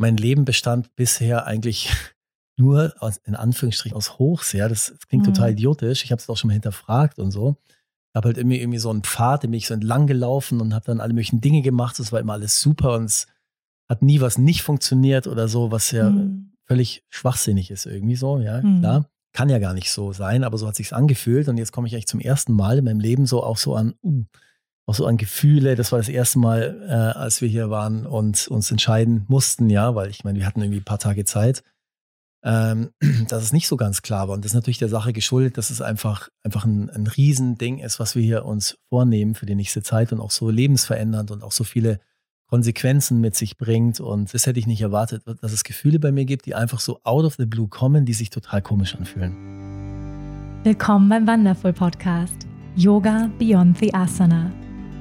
mein Leben bestand bisher eigentlich nur aus, in Anführungsstrichen aus Hochs. Ja, das, das klingt mhm. total idiotisch. Ich habe es auch schon mal hinterfragt und so. Ich habe halt irgendwie, irgendwie so einen Pfad, den bin ich so entlang gelaufen und habe dann alle möglichen Dinge gemacht. Das war immer alles super und es hat nie was nicht funktioniert oder so, was ja mhm. völlig schwachsinnig ist irgendwie so. Ja, mhm. klar. Kann ja gar nicht so sein, aber so hat sich's angefühlt und jetzt komme ich eigentlich zum ersten Mal in meinem Leben so auch so an, uh, auch so an Gefühle. Das war das erste Mal, äh, als wir hier waren und uns entscheiden mussten, ja, weil ich meine, wir hatten irgendwie ein paar Tage Zeit ähm, dass es nicht so ganz klar war. Und das ist natürlich der Sache geschuldet, dass es einfach, einfach ein, ein Riesending ist, was wir hier uns vornehmen für die nächste Zeit und auch so lebensverändernd und auch so viele Konsequenzen mit sich bringt. Und das hätte ich nicht erwartet, dass es Gefühle bei mir gibt, die einfach so out of the blue kommen, die sich total komisch anfühlen. Willkommen beim Wonderful Podcast Yoga Beyond the Asana.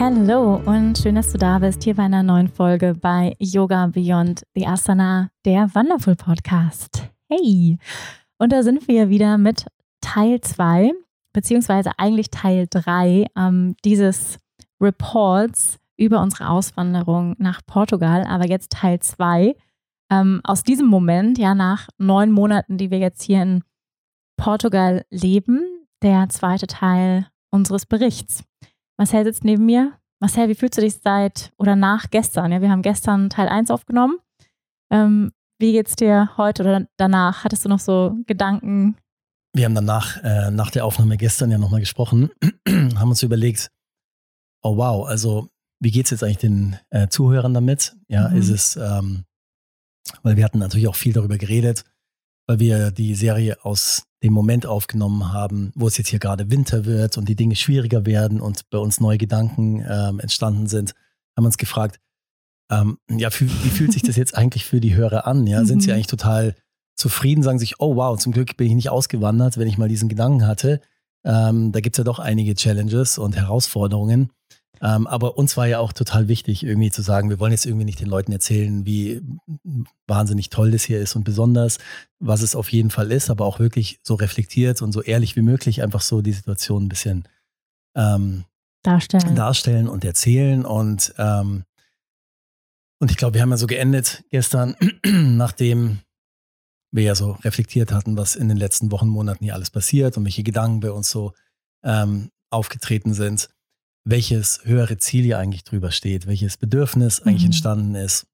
Hallo und schön, dass du da bist hier bei einer neuen Folge bei Yoga Beyond the Asana, der Wonderful Podcast. Hey! Und da sind wir wieder mit Teil 2, beziehungsweise eigentlich Teil 3 ähm, dieses Reports über unsere Auswanderung nach Portugal, aber jetzt Teil 2. Ähm, aus diesem Moment, ja, nach neun Monaten, die wir jetzt hier in Portugal leben, der zweite Teil unseres Berichts. Marcel sitzt neben mir. Marcel, wie fühlst du dich seit oder nach gestern? Ja, wir haben gestern Teil 1 aufgenommen. Ähm, wie geht's dir heute oder danach? Hattest du noch so Gedanken? Wir haben danach, äh, nach der Aufnahme gestern ja nochmal gesprochen, haben uns überlegt, oh wow, also wie geht's jetzt eigentlich den äh, Zuhörern damit? Ja, mhm. ist es, ähm, weil wir hatten natürlich auch viel darüber geredet, weil wir die Serie aus dem Moment aufgenommen haben, wo es jetzt hier gerade Winter wird und die Dinge schwieriger werden und bei uns neue Gedanken ähm, entstanden sind, haben uns gefragt, ähm, ja, wie fühlt sich das jetzt eigentlich für die Hörer an? Ja, sind sie mhm. eigentlich total zufrieden, sagen sich, oh wow, zum Glück bin ich nicht ausgewandert, wenn ich mal diesen Gedanken hatte. Ähm, da gibt es ja doch einige Challenges und Herausforderungen. Ähm, aber uns war ja auch total wichtig, irgendwie zu sagen, wir wollen jetzt irgendwie nicht den Leuten erzählen, wie wahnsinnig toll das hier ist und besonders, was es auf jeden Fall ist, aber auch wirklich so reflektiert und so ehrlich wie möglich einfach so die Situation ein bisschen ähm, darstellen. darstellen und erzählen. Und, ähm, und ich glaube, wir haben ja so geendet gestern, nachdem wir ja so reflektiert hatten, was in den letzten Wochen, Monaten hier alles passiert und welche Gedanken bei uns so ähm, aufgetreten sind welches höhere Ziel hier eigentlich drüber steht, welches Bedürfnis eigentlich mhm. entstanden ist.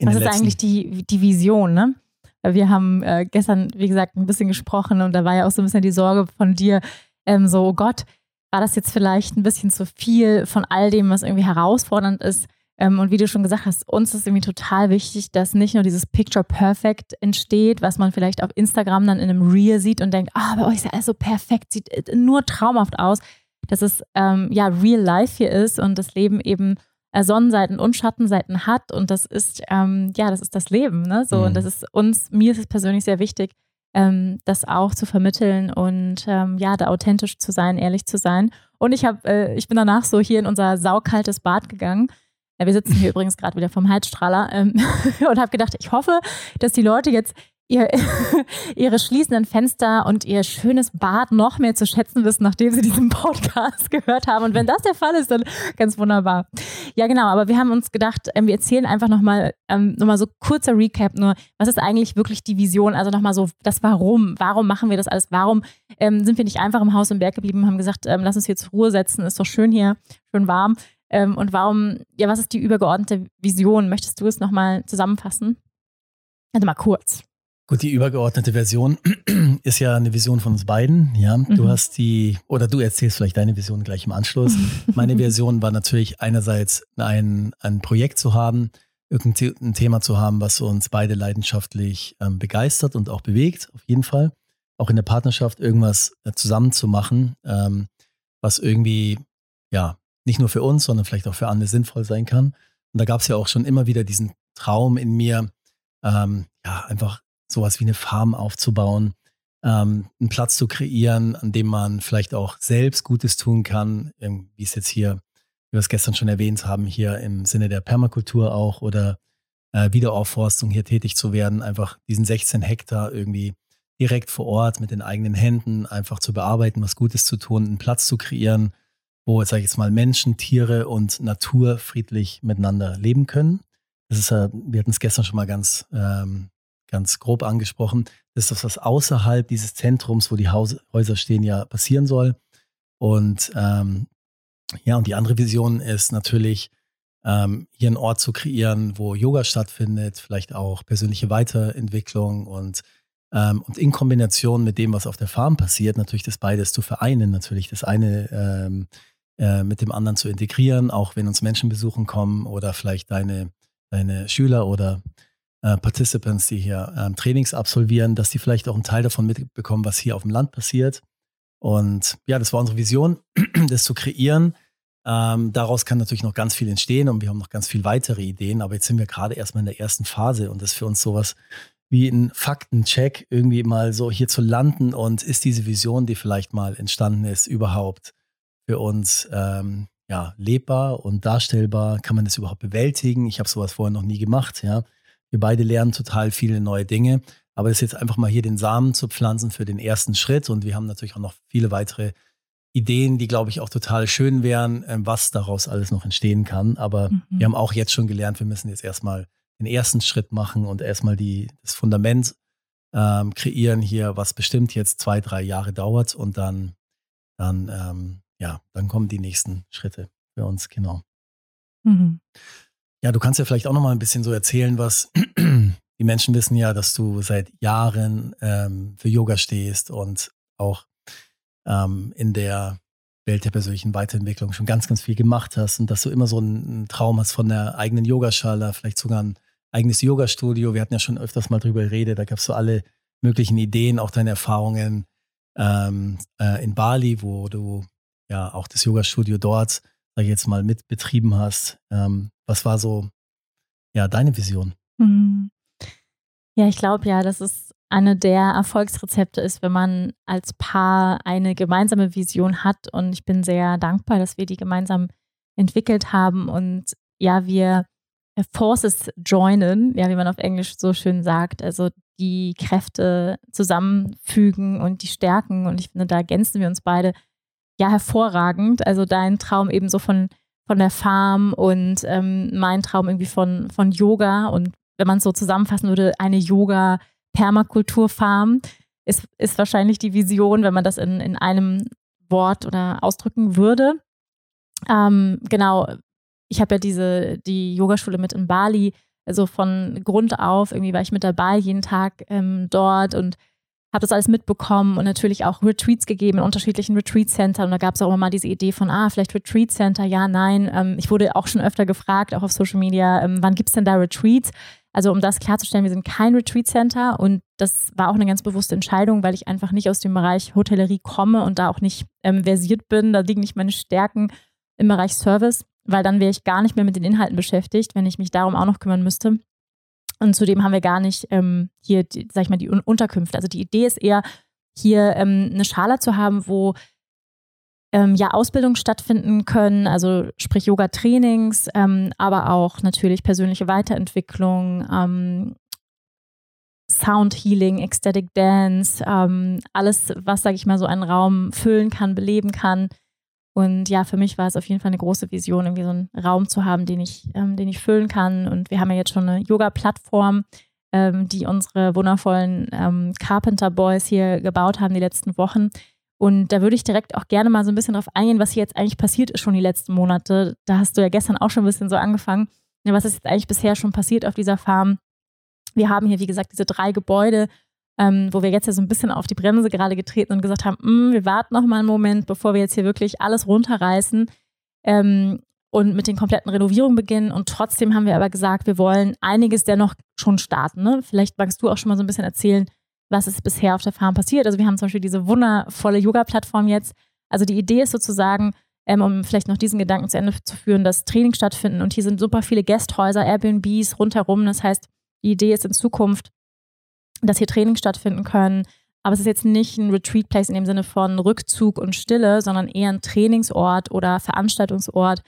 Was ist eigentlich die, die Vision, ne? Wir haben äh, gestern, wie gesagt, ein bisschen gesprochen und da war ja auch so ein bisschen die Sorge von dir, ähm, so, oh Gott, war das jetzt vielleicht ein bisschen zu viel von all dem, was irgendwie herausfordernd ist? Ähm, und wie du schon gesagt hast, uns ist irgendwie total wichtig, dass nicht nur dieses Picture Perfect entsteht, was man vielleicht auf Instagram dann in einem Reel sieht und denkt, ah, oh, bei euch ist ja alles so perfekt, sieht äh, nur traumhaft aus, dass es ähm, ja real life hier ist und das Leben eben äh, Sonnenseiten und Schattenseiten hat und das ist ähm, ja das ist das Leben ne so. Mhm. und das ist uns mir ist es persönlich sehr wichtig ähm, das auch zu vermitteln und ähm, ja da authentisch zu sein ehrlich zu sein. Und ich habe äh, ich bin danach so hier in unser saukaltes Bad gegangen. Wir sitzen hier übrigens gerade wieder vom Heizstrahler ähm, und habe gedacht, ich hoffe, dass die Leute jetzt ihr, ihre schließenden Fenster und ihr schönes Bad noch mehr zu schätzen wissen, nachdem sie diesen Podcast gehört haben. Und wenn das der Fall ist, dann ganz wunderbar. Ja, genau. Aber wir haben uns gedacht, ähm, wir erzählen einfach nochmal ähm, noch so kurzer Recap nur. Was ist eigentlich wirklich die Vision? Also nochmal so das Warum. Warum machen wir das alles? Warum ähm, sind wir nicht einfach im Haus im Berg geblieben, haben gesagt, ähm, lass uns hier zur Ruhe setzen, ist doch schön hier, schön warm. Ähm, und warum, ja, was ist die übergeordnete Vision? Möchtest du es nochmal zusammenfassen? Also mal kurz. Gut, die übergeordnete Version ist ja eine Vision von uns beiden. Ja, mhm. du hast die, oder du erzählst vielleicht deine Vision gleich im Anschluss. Meine Version war natürlich einerseits ein, ein Projekt zu haben, irgendein Thema zu haben, was uns beide leidenschaftlich ähm, begeistert und auch bewegt, auf jeden Fall. Auch in der Partnerschaft irgendwas äh, zusammen zu machen, ähm, was irgendwie, ja, nicht nur für uns, sondern vielleicht auch für andere sinnvoll sein kann. Und da gab es ja auch schon immer wieder diesen Traum in mir, ähm, ja, einfach sowas wie eine Farm aufzubauen, ähm, einen Platz zu kreieren, an dem man vielleicht auch selbst Gutes tun kann, wie es jetzt hier, wie wir es gestern schon erwähnt haben, hier im Sinne der Permakultur auch oder äh, Wiederaufforstung hier tätig zu werden, einfach diesen 16 Hektar irgendwie direkt vor Ort mit den eigenen Händen einfach zu bearbeiten, was Gutes zu tun, einen Platz zu kreieren, wo, sage ich jetzt mal, Menschen, Tiere und Natur friedlich miteinander leben können. Das ist wir hatten es gestern schon mal ganz, ähm, ganz grob angesprochen. Das ist das, was außerhalb dieses Zentrums, wo die Haus Häuser stehen, ja passieren soll. Und ähm, ja, und die andere Vision ist natürlich, ähm, hier einen Ort zu kreieren, wo Yoga stattfindet, vielleicht auch persönliche Weiterentwicklung und ähm, und in Kombination mit dem, was auf der Farm passiert, natürlich das beides zu vereinen, natürlich das eine ähm, äh, mit dem anderen zu integrieren, auch wenn uns Menschen besuchen kommen oder vielleicht deine, deine Schüler oder äh, Participants, die hier ähm, Trainings absolvieren, dass die vielleicht auch einen Teil davon mitbekommen, was hier auf dem Land passiert. Und ja, das war unsere Vision, das zu kreieren. Ähm, daraus kann natürlich noch ganz viel entstehen und wir haben noch ganz viel weitere Ideen, aber jetzt sind wir gerade erstmal in der ersten Phase und das ist für uns sowas wie ein Faktencheck, irgendwie mal so hier zu landen und ist diese Vision, die vielleicht mal entstanden ist, überhaupt für uns ähm, ja, lebbar und darstellbar? Kann man das überhaupt bewältigen? Ich habe sowas vorher noch nie gemacht, ja. Wir beide lernen total viele neue Dinge, aber es ist jetzt einfach mal hier den Samen zu pflanzen für den ersten Schritt und wir haben natürlich auch noch viele weitere Ideen, die, glaube ich, auch total schön wären, ähm, was daraus alles noch entstehen kann. Aber mhm. wir haben auch jetzt schon gelernt, wir müssen jetzt erstmal den ersten Schritt machen und erstmal die, das Fundament ähm, kreieren hier, was bestimmt jetzt zwei, drei Jahre dauert und dann, dann, ähm, ja, dann kommen die nächsten Schritte für uns, genau. Mhm. Ja, du kannst ja vielleicht auch noch mal ein bisschen so erzählen, was die Menschen wissen ja, dass du seit Jahren ähm, für Yoga stehst und auch ähm, in der Welt der persönlichen Weiterentwicklung schon ganz, ganz viel gemacht hast und dass du immer so einen Traum hast von der eigenen Yogaschale, vielleicht sogar ein eigenes Yoga-Studio. Wir hatten ja schon öfters mal drüber geredet. Da gab es so alle möglichen Ideen, auch deine Erfahrungen ähm, äh, in Bali, wo du ja auch das Yoga-Studio dort, sag ich jetzt mal, mitbetrieben hast. Ähm, was war so ja deine Vision? Mhm. Ja, ich glaube ja, dass es eine der Erfolgsrezepte ist, wenn man als Paar eine gemeinsame Vision hat. Und ich bin sehr dankbar, dass wir die gemeinsam entwickelt haben und ja, wir Forces joinen, ja, wie man auf Englisch so schön sagt, also die Kräfte zusammenfügen und die stärken. Und ich finde, da ergänzen wir uns beide ja hervorragend. Also dein Traum eben so von, von der Farm und ähm, mein Traum irgendwie von, von Yoga. Und wenn man es so zusammenfassen würde, eine Yoga-Permakulturfarm ist, ist wahrscheinlich die Vision, wenn man das in, in einem Wort oder ausdrücken würde. Ähm, genau, ich habe ja diese, die Yogaschule mit in Bali, also von Grund auf, irgendwie war ich mit dabei, jeden Tag ähm, dort und habe das alles mitbekommen und natürlich auch Retreats gegeben in unterschiedlichen Retreat-Centern. Und da gab es auch immer mal diese Idee von, ah, vielleicht Retreat-Center, ja, nein. Ähm, ich wurde auch schon öfter gefragt, auch auf Social Media, ähm, wann gibt es denn da Retreats? Also um das klarzustellen, wir sind kein Retreat-Center und das war auch eine ganz bewusste Entscheidung, weil ich einfach nicht aus dem Bereich Hotellerie komme und da auch nicht ähm, versiert bin. Da liegen nicht meine Stärken im Bereich Service weil dann wäre ich gar nicht mehr mit den Inhalten beschäftigt, wenn ich mich darum auch noch kümmern müsste. Und zudem haben wir gar nicht ähm, hier, die, sag ich mal, die Unterkünfte. Also die Idee ist eher, hier ähm, eine Schale zu haben, wo ähm, ja Ausbildungen stattfinden können, also sprich Yoga-Trainings, ähm, aber auch natürlich persönliche Weiterentwicklung, ähm, Sound Healing, Ecstatic Dance, ähm, alles, was, sage ich mal, so einen Raum füllen kann, beleben kann. Und ja, für mich war es auf jeden Fall eine große Vision, irgendwie so einen Raum zu haben, den ich, ähm, den ich füllen kann. Und wir haben ja jetzt schon eine Yoga-Plattform, ähm, die unsere wundervollen ähm, Carpenter Boys hier gebaut haben die letzten Wochen. Und da würde ich direkt auch gerne mal so ein bisschen drauf eingehen, was hier jetzt eigentlich passiert ist schon die letzten Monate. Da hast du ja gestern auch schon ein bisschen so angefangen. Was ist jetzt eigentlich bisher schon passiert auf dieser Farm? Wir haben hier, wie gesagt, diese drei Gebäude ähm, wo wir jetzt ja so ein bisschen auf die Bremse gerade getreten und gesagt haben, mm, wir warten noch mal einen Moment, bevor wir jetzt hier wirklich alles runterreißen ähm, und mit den kompletten Renovierungen beginnen. Und trotzdem haben wir aber gesagt, wir wollen einiges dennoch schon starten. Ne? Vielleicht magst du auch schon mal so ein bisschen erzählen, was ist bisher auf der Farm passiert. Also wir haben zum Beispiel diese wundervolle Yoga-Plattform jetzt. Also die Idee ist sozusagen, ähm, um vielleicht noch diesen Gedanken zu Ende zu führen, dass Trainings stattfinden und hier sind super viele Gasthäuser, Airbnbs rundherum. Das heißt, die Idee ist in Zukunft, dass hier Trainings stattfinden können. Aber es ist jetzt nicht ein Retreat Place in dem Sinne von Rückzug und Stille, sondern eher ein Trainingsort oder Veranstaltungsort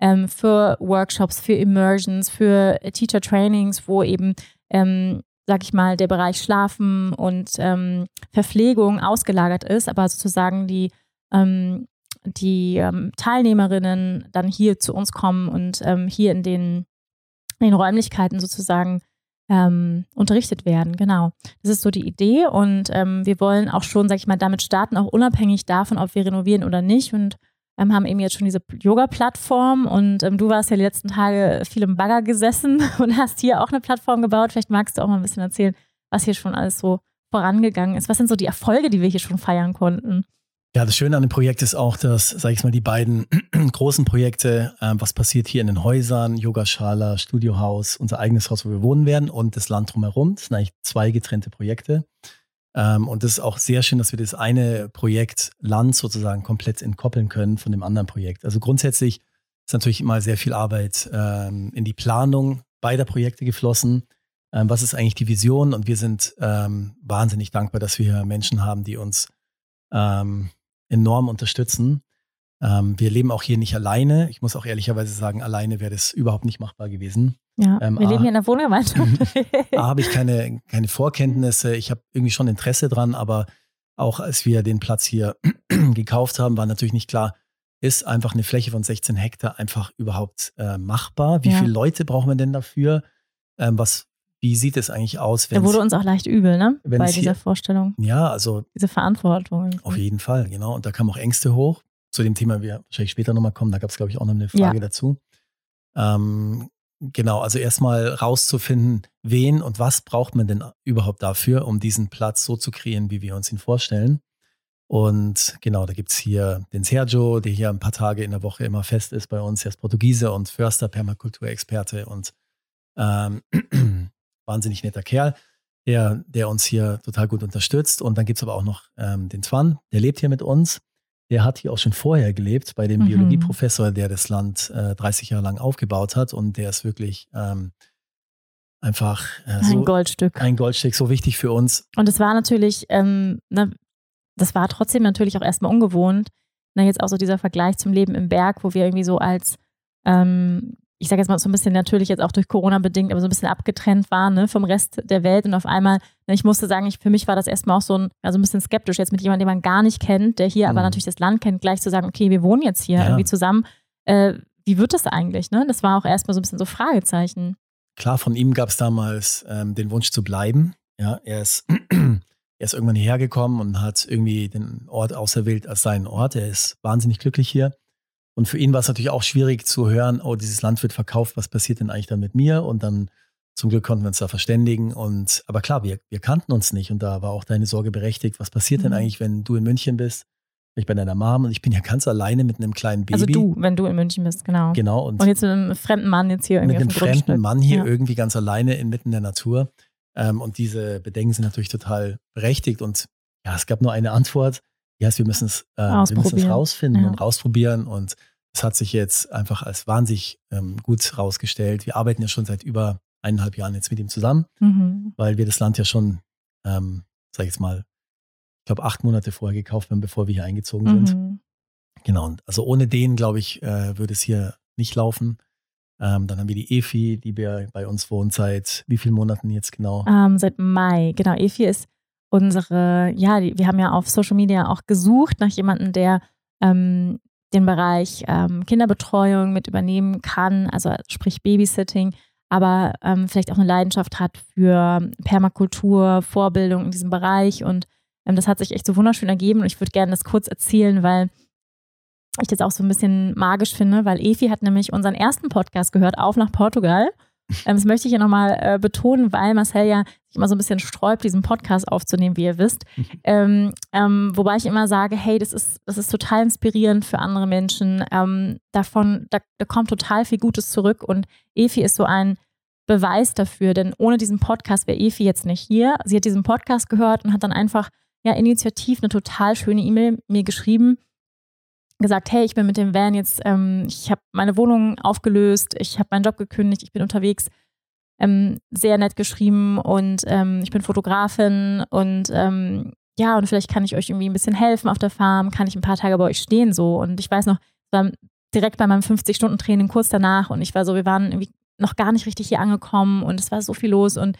ähm, für Workshops, für Immersions, für Teacher Trainings, wo eben, ähm, sag ich mal, der Bereich Schlafen und ähm, Verpflegung ausgelagert ist, aber sozusagen die, ähm, die ähm, Teilnehmerinnen dann hier zu uns kommen und ähm, hier in den, in den Räumlichkeiten sozusagen ähm, unterrichtet werden. Genau. Das ist so die Idee und ähm, wir wollen auch schon, sag ich mal, damit starten, auch unabhängig davon, ob wir renovieren oder nicht und ähm, haben eben jetzt schon diese Yoga-Plattform und ähm, du warst ja die letzten Tage viel im Bagger gesessen und hast hier auch eine Plattform gebaut. Vielleicht magst du auch mal ein bisschen erzählen, was hier schon alles so vorangegangen ist. Was sind so die Erfolge, die wir hier schon feiern konnten? Ja, das Schöne an dem Projekt ist auch, dass, sag ich mal, die beiden großen Projekte, äh, was passiert hier in den Häusern, Yogaschala, Studiohaus, unser eigenes Haus, wo wir wohnen werden und das Land drumherum. Das sind eigentlich zwei getrennte Projekte. Ähm, und das ist auch sehr schön, dass wir das eine Projekt Land sozusagen komplett entkoppeln können von dem anderen Projekt. Also grundsätzlich ist natürlich immer sehr viel Arbeit ähm, in die Planung beider Projekte geflossen. Ähm, was ist eigentlich die Vision? Und wir sind ähm, wahnsinnig dankbar, dass wir Menschen haben, die uns ähm, enorm unterstützen. Ähm, wir leben auch hier nicht alleine. Ich muss auch ehrlicherweise sagen, alleine wäre das überhaupt nicht machbar gewesen. Ja, ähm, wir leben hier in der Wohngemeinschaft. A, habe ich keine, keine Vorkenntnisse. Ich habe irgendwie schon Interesse dran, aber auch als wir den Platz hier gekauft haben, war natürlich nicht klar, ist einfach eine Fläche von 16 Hektar einfach überhaupt äh, machbar? Wie ja. viele Leute braucht man denn dafür? Ähm, was wie sieht es eigentlich aus? Da wurde uns auch leicht übel, ne? Bei dieser hier, Vorstellung. Ja, also. Diese Verantwortung. Auf jeden Fall, genau. Und da kamen auch Ängste hoch. Zu dem Thema wir wahrscheinlich später nochmal kommen. Da gab es, glaube ich, auch noch eine Frage ja. dazu. Ähm, genau, also erstmal rauszufinden, wen und was braucht man denn überhaupt dafür, um diesen Platz so zu kreieren, wie wir uns ihn vorstellen. Und genau, da gibt es hier den Sergio, der hier ein paar Tage in der Woche immer fest ist bei uns. Er ist Portugiese und Förster, Permakulturexperte und ähm, wahnsinnig netter Kerl, der, der uns hier total gut unterstützt. Und dann gibt es aber auch noch ähm, den Twan, der lebt hier mit uns. Der hat hier auch schon vorher gelebt bei dem mhm. Biologieprofessor, der das Land äh, 30 Jahre lang aufgebaut hat. Und der ist wirklich ähm, einfach äh, so, ein Goldstück. Ein Goldstück, so wichtig für uns. Und es war natürlich, ähm, ne, das war trotzdem natürlich auch erstmal ungewohnt. Na, jetzt auch so dieser Vergleich zum Leben im Berg, wo wir irgendwie so als ähm, ich sage jetzt mal so ein bisschen natürlich jetzt auch durch Corona bedingt, aber so ein bisschen abgetrennt waren ne, vom Rest der Welt. Und auf einmal, ne, ich musste sagen, ich, für mich war das erstmal auch so ein, also ein bisschen skeptisch, jetzt mit jemandem, den man gar nicht kennt, der hier mhm. aber natürlich das Land kennt, gleich zu sagen, okay, wir wohnen jetzt hier ja. irgendwie zusammen. Äh, wie wird das eigentlich? Ne? Das war auch erstmal so ein bisschen so Fragezeichen. Klar, von ihm gab es damals ähm, den Wunsch zu bleiben. Ja, er ist, er ist irgendwann hierher gekommen und hat irgendwie den Ort auserwählt als seinen Ort. Er ist wahnsinnig glücklich hier. Und für ihn war es natürlich auch schwierig zu hören, oh, dieses Land wird verkauft, was passiert denn eigentlich dann mit mir? Und dann zum Glück konnten wir uns da verständigen. Und aber klar, wir, wir kannten uns nicht und da war auch deine Sorge berechtigt. Was passiert mhm. denn eigentlich, wenn du in München bist? Ich bin deiner Mom und ich bin ja ganz alleine mit einem kleinen also Baby. Also du, wenn du in München bist, genau. Genau. Und, und jetzt mit einem fremden Mann jetzt hier irgendwie. Mit einem fremden Mann hier ja. irgendwie ganz alleine inmitten der Natur. Ähm, und diese Bedenken sind natürlich total berechtigt. Und ja, es gab nur eine Antwort ja, wir müssen es, äh, wir müssen es rausfinden ja. und rausprobieren. Und es hat sich jetzt einfach als wahnsinnig ähm, gut rausgestellt. Wir arbeiten ja schon seit über eineinhalb Jahren jetzt mit ihm zusammen, mhm. weil wir das Land ja schon, ähm, sag ich jetzt mal, ich glaube, acht Monate vorher gekauft haben, bevor wir hier eingezogen sind. Mhm. Genau. Und also ohne den, glaube ich, äh, würde es hier nicht laufen. Ähm, dann haben wir die Efi, die wir bei uns wohnt seit wie vielen Monaten jetzt genau? Ähm, seit Mai. Genau, Efi ist unsere, ja, die, wir haben ja auf Social Media auch gesucht nach jemandem, der ähm, den Bereich ähm, Kinderbetreuung mit übernehmen kann, also sprich Babysitting, aber ähm, vielleicht auch eine Leidenschaft hat für Permakultur, Vorbildung in diesem Bereich. Und ähm, das hat sich echt so wunderschön ergeben. Und ich würde gerne das kurz erzählen, weil ich das auch so ein bisschen magisch finde, weil Efi hat nämlich unseren ersten Podcast gehört, auf nach Portugal. Ähm, das möchte ich hier nochmal äh, betonen, weil Marcel ja sich immer so ein bisschen sträubt, diesen Podcast aufzunehmen, wie ihr wisst. ähm, ähm, wobei ich immer sage, hey, das ist, das ist total inspirierend für andere Menschen. Ähm, davon, da, da kommt total viel Gutes zurück und Efi ist so ein Beweis dafür, denn ohne diesen Podcast wäre Efi jetzt nicht hier. Sie hat diesen Podcast gehört und hat dann einfach ja initiativ eine total schöne E-Mail mir geschrieben gesagt, hey, ich bin mit dem Van jetzt, ähm, ich habe meine Wohnung aufgelöst, ich habe meinen Job gekündigt, ich bin unterwegs. ähm, sehr nett geschrieben und ähm, ich bin Fotografin und ähm, ja, und vielleicht kann ich euch irgendwie ein bisschen helfen auf der Farm, kann ich ein paar Tage bei euch stehen so. Und ich weiß noch, war direkt bei meinem 50-Stunden-Training kurz danach und ich war so, wir waren irgendwie noch gar nicht richtig hier angekommen und es war so viel los und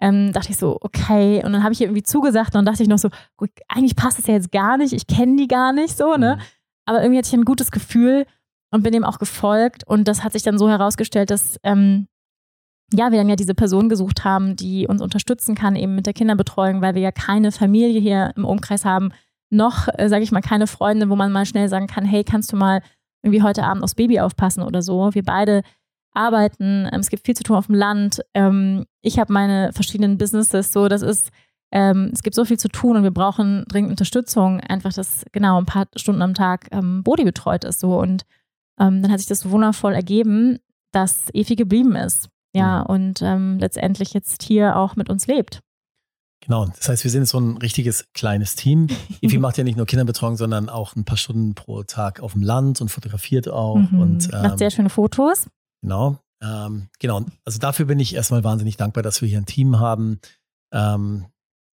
ähm, dachte ich so, okay. Und dann habe ich irgendwie zugesagt und dachte ich noch so, gut, eigentlich passt es ja jetzt gar nicht, ich kenne die gar nicht so, ne? Mhm. Aber irgendwie hatte ich ein gutes Gefühl und bin dem auch gefolgt und das hat sich dann so herausgestellt, dass ähm, ja, wir dann ja diese Person gesucht haben, die uns unterstützen kann, eben mit der Kinderbetreuung, weil wir ja keine Familie hier im Umkreis haben, noch, äh, sage ich mal, keine Freunde, wo man mal schnell sagen kann, hey, kannst du mal irgendwie heute Abend aufs Baby aufpassen oder so. Wir beide arbeiten, ähm, es gibt viel zu tun auf dem Land. Ähm, ich habe meine verschiedenen Businesses, so, das ist, ähm, es gibt so viel zu tun und wir brauchen dringend Unterstützung, einfach, dass genau ein paar Stunden am Tag ähm, Bodi betreut ist, so. Und ähm, dann hat sich das so wundervoll ergeben, dass Efi geblieben ist. Ja, mhm. und ähm, letztendlich jetzt hier auch mit uns lebt. Genau, das heißt, wir sind jetzt so ein richtiges kleines Team. Evi macht ja nicht nur Kinderbetreuung, sondern auch ein paar Stunden pro Tag auf dem Land und fotografiert auch. Mhm. Und, ähm, macht sehr schöne Fotos. Genau, ähm, genau. Also dafür bin ich erstmal wahnsinnig dankbar, dass wir hier ein Team haben. Ähm,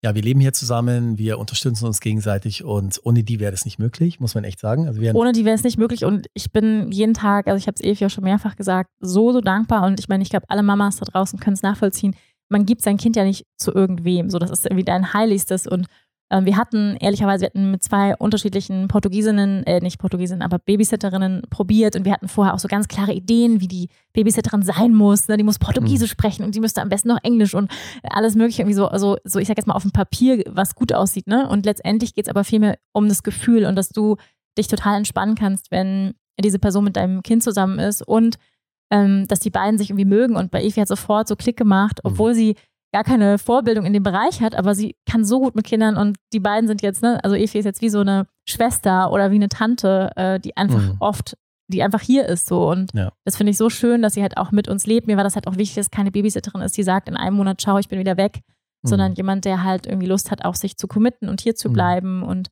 ja, wir leben hier zusammen, wir unterstützen uns gegenseitig und ohne die wäre das nicht möglich, muss man echt sagen. Also ohne die wäre es nicht möglich und ich bin jeden Tag, also ich habe es Evi auch schon mehrfach gesagt, so, so dankbar und ich meine, ich glaube, alle Mamas da draußen können es nachvollziehen. Man gibt sein Kind ja nicht zu irgendwem, so das ist irgendwie dein Heiligstes und wir hatten, ehrlicherweise, wir hatten mit zwei unterschiedlichen Portugiesinnen, äh, nicht Portugiesinnen, aber Babysitterinnen probiert und wir hatten vorher auch so ganz klare Ideen, wie die Babysitterin sein muss. Ne? Die muss Portugiesisch mhm. sprechen und die müsste am besten noch Englisch und alles Mögliche irgendwie so, also, so ich sag jetzt mal auf dem Papier, was gut aussieht. Ne? Und letztendlich geht es aber vielmehr um das Gefühl und dass du dich total entspannen kannst, wenn diese Person mit deinem Kind zusammen ist und ähm, dass die beiden sich irgendwie mögen. Und bei Evi hat sofort so Klick gemacht, mhm. obwohl sie gar keine Vorbildung in dem Bereich hat, aber sie kann so gut mit Kindern und die beiden sind jetzt, ne, also Efi ist jetzt wie so eine Schwester oder wie eine Tante, äh, die einfach mhm. oft, die einfach hier ist so und ja. das finde ich so schön, dass sie halt auch mit uns lebt. Mir war das halt auch wichtig, dass keine Babysitterin ist, die sagt in einem Monat, schau, ich bin wieder weg, mhm. sondern jemand, der halt irgendwie Lust hat, auch sich zu committen und hier zu mhm. bleiben und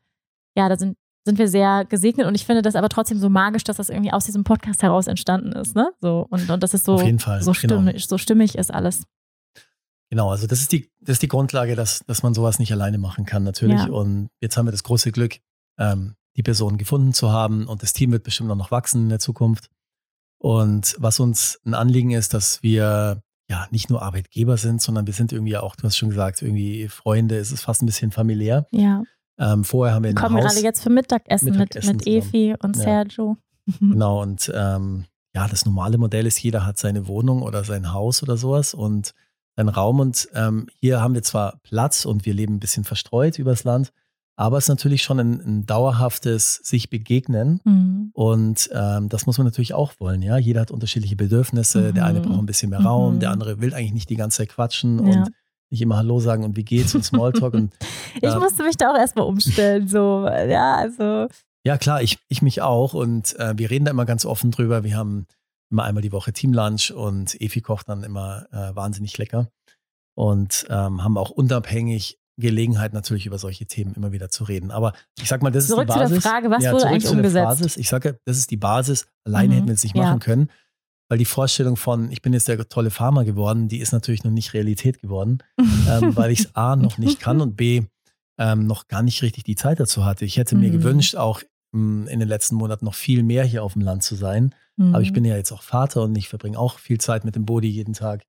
ja, da sind sind wir sehr gesegnet und ich finde das aber trotzdem so magisch, dass das irgendwie aus diesem Podcast heraus entstanden ist, ne? So und, und das ist so, so stimmig, genau. so stimmig ist alles. Genau, also das ist die, das ist die Grundlage, dass, dass man sowas nicht alleine machen kann, natürlich. Ja. Und jetzt haben wir das große Glück, ähm, die Person gefunden zu haben und das Team wird bestimmt auch noch wachsen in der Zukunft. Und was uns ein Anliegen ist, dass wir ja nicht nur Arbeitgeber sind, sondern wir sind irgendwie auch, du hast schon gesagt, irgendwie Freunde, es ist fast ein bisschen familiär. Ja. Ähm, vorher haben wir wir kommen gerade jetzt für Mittagessen, Mittagessen mit, mit Efi und Sergio. Genau, und ähm, ja, das normale Modell ist, jeder hat seine Wohnung oder sein Haus oder sowas und einen Raum. Und ähm, hier haben wir zwar Platz und wir leben ein bisschen verstreut übers Land, aber es ist natürlich schon ein, ein dauerhaftes sich begegnen. Mhm. Und ähm, das muss man natürlich auch wollen. Ja, jeder hat unterschiedliche Bedürfnisse. Mhm. Der eine braucht ein bisschen mehr Raum, mhm. der andere will eigentlich nicht die ganze Zeit quatschen ja. und nicht immer Hallo sagen und wie geht's und Smalltalk. und, äh, ich musste mich da auch erstmal umstellen. So, ja, also. Ja, klar, ich, ich mich auch. Und äh, wir reden da immer ganz offen drüber. Wir haben immer einmal die Woche Teamlunch und Efi kocht dann immer äh, wahnsinnig lecker und ähm, haben auch unabhängig Gelegenheit natürlich über solche Themen immer wieder zu reden. Aber ich sag mal, das zurück ist die Basis. Zurück zu der Frage, was ja, wurde eigentlich umgesetzt? Basis. Ich sage, das ist die Basis. Alleine mhm. hätten wir es nicht ja. machen können, weil die Vorstellung von, ich bin jetzt der tolle Farmer geworden, die ist natürlich noch nicht Realität geworden, ähm, weil ich es A noch nicht kann und B ähm, noch gar nicht richtig die Zeit dazu hatte. Ich hätte mir mhm. gewünscht, auch in den letzten Monaten noch viel mehr hier auf dem Land zu sein. Mhm. Aber ich mhm. bin ja jetzt auch Vater und ich verbringe auch viel Zeit mit dem Bodi jeden Tag.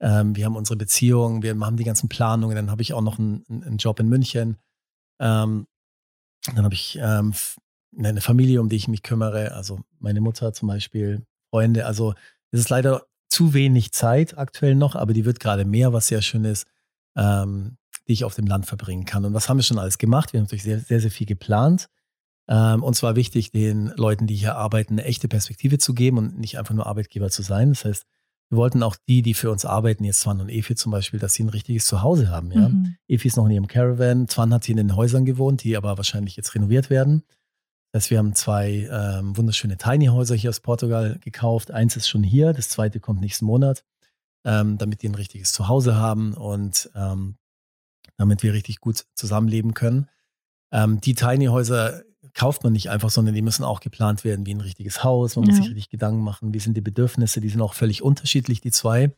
Ähm, wir haben unsere Beziehung, wir haben die ganzen Planungen. Dann habe ich auch noch einen, einen Job in München. Ähm, dann habe ich ähm, eine Familie, um die ich mich kümmere. Also meine Mutter zum Beispiel, Freunde. Also es ist leider zu wenig Zeit aktuell noch, aber die wird gerade mehr, was sehr schön ist, ähm, die ich auf dem Land verbringen kann. Und was haben wir schon alles gemacht? Wir haben natürlich sehr, sehr, sehr viel geplant. Ähm, und zwar wichtig, den Leuten, die hier arbeiten, eine echte Perspektive zu geben und nicht einfach nur Arbeitgeber zu sein. Das heißt, wir wollten auch die, die für uns arbeiten, jetzt Zwan und Efi zum Beispiel, dass sie ein richtiges Zuhause haben. Ja? Mhm. Efi ist noch in ihrem Caravan, Zwan hat hier in den Häusern gewohnt, die aber wahrscheinlich jetzt renoviert werden. Das heißt, wir haben zwei ähm, wunderschöne Tiny Häuser hier aus Portugal gekauft. Eins ist schon hier, das zweite kommt nächsten Monat, ähm, damit die ein richtiges Zuhause haben und ähm, damit wir richtig gut zusammenleben können. Ähm, die Tiny Häuser kauft man nicht einfach, sondern die müssen auch geplant werden wie ein richtiges Haus. Man ja. muss sich richtig Gedanken machen, wie sind die Bedürfnisse, die sind auch völlig unterschiedlich, die zwei.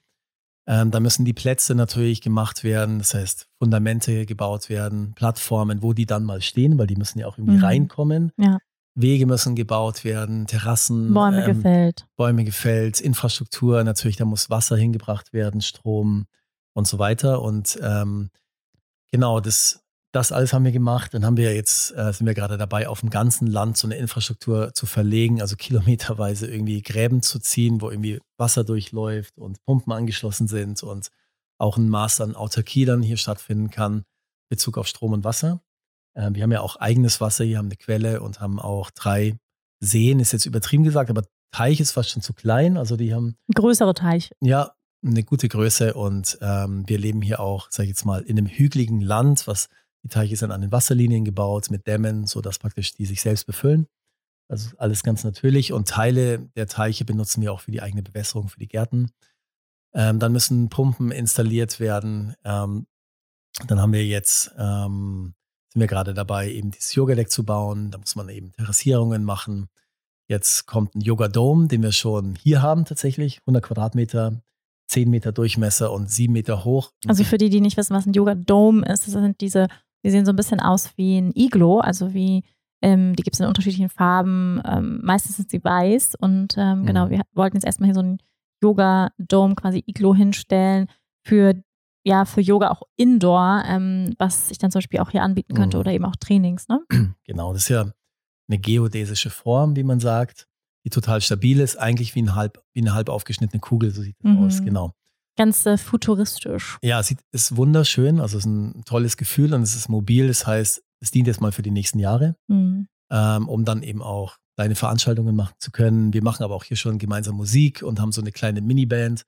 Ähm, da müssen die Plätze natürlich gemacht werden, das heißt Fundamente gebaut werden, Plattformen, wo die dann mal stehen, weil die müssen ja auch irgendwie mhm. reinkommen. Ja. Wege müssen gebaut werden, Terrassen, Bäume ähm, gefällt. Bäume gefällt, Infrastruktur natürlich, da muss Wasser hingebracht werden, Strom und so weiter. Und ähm, genau, das, das alles haben wir gemacht. Dann haben wir jetzt, äh, sind wir gerade dabei, auf dem ganzen Land so eine Infrastruktur zu verlegen, also kilometerweise irgendwie Gräben zu ziehen, wo irgendwie Wasser durchläuft und Pumpen angeschlossen sind und auch ein Maß an Autarkie dann hier stattfinden kann, Bezug auf Strom und Wasser. Äh, wir haben ja auch eigenes Wasser, hier haben eine Quelle und haben auch drei Seen, ist jetzt übertrieben gesagt, aber Teich ist fast schon zu klein. Also die haben. Größere Teich. Ja, eine gute Größe und ähm, wir leben hier auch, sage ich jetzt mal, in einem hügeligen Land, was die Teiche sind an den Wasserlinien gebaut mit Dämmen, sodass praktisch die sich selbst befüllen. Also alles ganz natürlich und Teile der Teiche benutzen wir auch für die eigene Bewässerung, für die Gärten. Ähm, dann müssen Pumpen installiert werden. Ähm, dann haben wir jetzt ähm, sind wir gerade dabei, eben dieses Yoga-Deck zu bauen. Da muss man eben Terrassierungen machen. Jetzt kommt ein Yoga-Dome, den wir schon hier haben tatsächlich. 100 Quadratmeter, 10 Meter Durchmesser und 7 Meter hoch. Also für die, die nicht wissen, was ein Yoga-Dome ist, das sind diese, die sehen so ein bisschen aus wie ein Iglo, also wie, ähm, die gibt es in unterschiedlichen Farben. Ähm, meistens sind sie weiß und ähm, genau, mhm. wir wollten jetzt erstmal hier so ein Yoga-Dome, quasi Iglo hinstellen für ja für Yoga auch Indoor, ähm, was ich dann zum Beispiel auch hier anbieten könnte mhm. oder eben auch Trainings. Ne? Genau, das ist ja eine geodäsische Form, wie man sagt, die total stabil ist, eigentlich wie, ein halb, wie eine halb aufgeschnittene Kugel, so sieht das mhm. aus, genau. Ganz äh, futuristisch. Ja, es ist wunderschön, also es ist ein tolles Gefühl und es ist mobil, das heißt, es dient jetzt mal für die nächsten Jahre, mhm. ähm, um dann eben auch deine Veranstaltungen machen zu können. Wir machen aber auch hier schon gemeinsam Musik und haben so eine kleine Miniband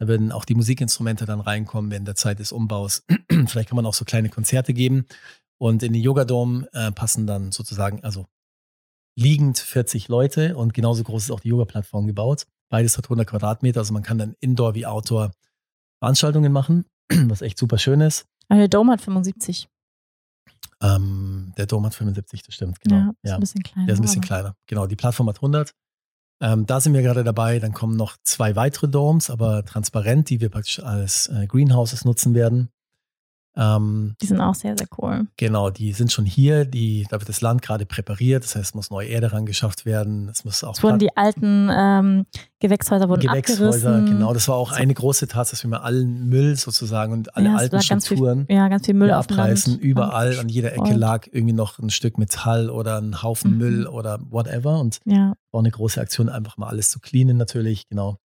da werden auch die Musikinstrumente dann reinkommen während der Zeit des Umbaus. Vielleicht kann man auch so kleine Konzerte geben. Und in den Yogadom äh, passen dann sozusagen, also liegend 40 Leute und genauso groß ist auch die Yoga-Plattform gebaut. Beides hat 100 Quadratmeter, also man kann dann Indoor wie Outdoor Veranstaltungen machen, was echt super schön ist. Aber der Dom hat 75. Ähm, der Dom hat 75, das stimmt, genau. Ja, ist ja. ein bisschen kleiner. Der ist ein bisschen kleiner. Genau, die Plattform hat 100. Ähm, da sind wir gerade dabei. Dann kommen noch zwei weitere Domes, aber transparent, die wir praktisch als äh, Greenhouses nutzen werden. Ähm, die sind auch sehr, sehr cool. Genau, die sind schon hier. Die, da wird das Land gerade präpariert. Das heißt, es muss neue Erde rangeschafft werden. Es muss auch. Es wurden die alten ähm, Gewächshäuser wurden Gewächshäuser, abgerissen. genau. Das war auch eine große Tat, dass wir mal allen Müll sozusagen und alle ja, alten Strukturen viel, ja, ganz viel Müll abreißen. Überall an jeder Ecke lag irgendwie noch ein Stück Metall oder ein Haufen mhm. Müll oder whatever. Und ja. war eine große Aktion, einfach mal alles zu cleanen natürlich. Genau.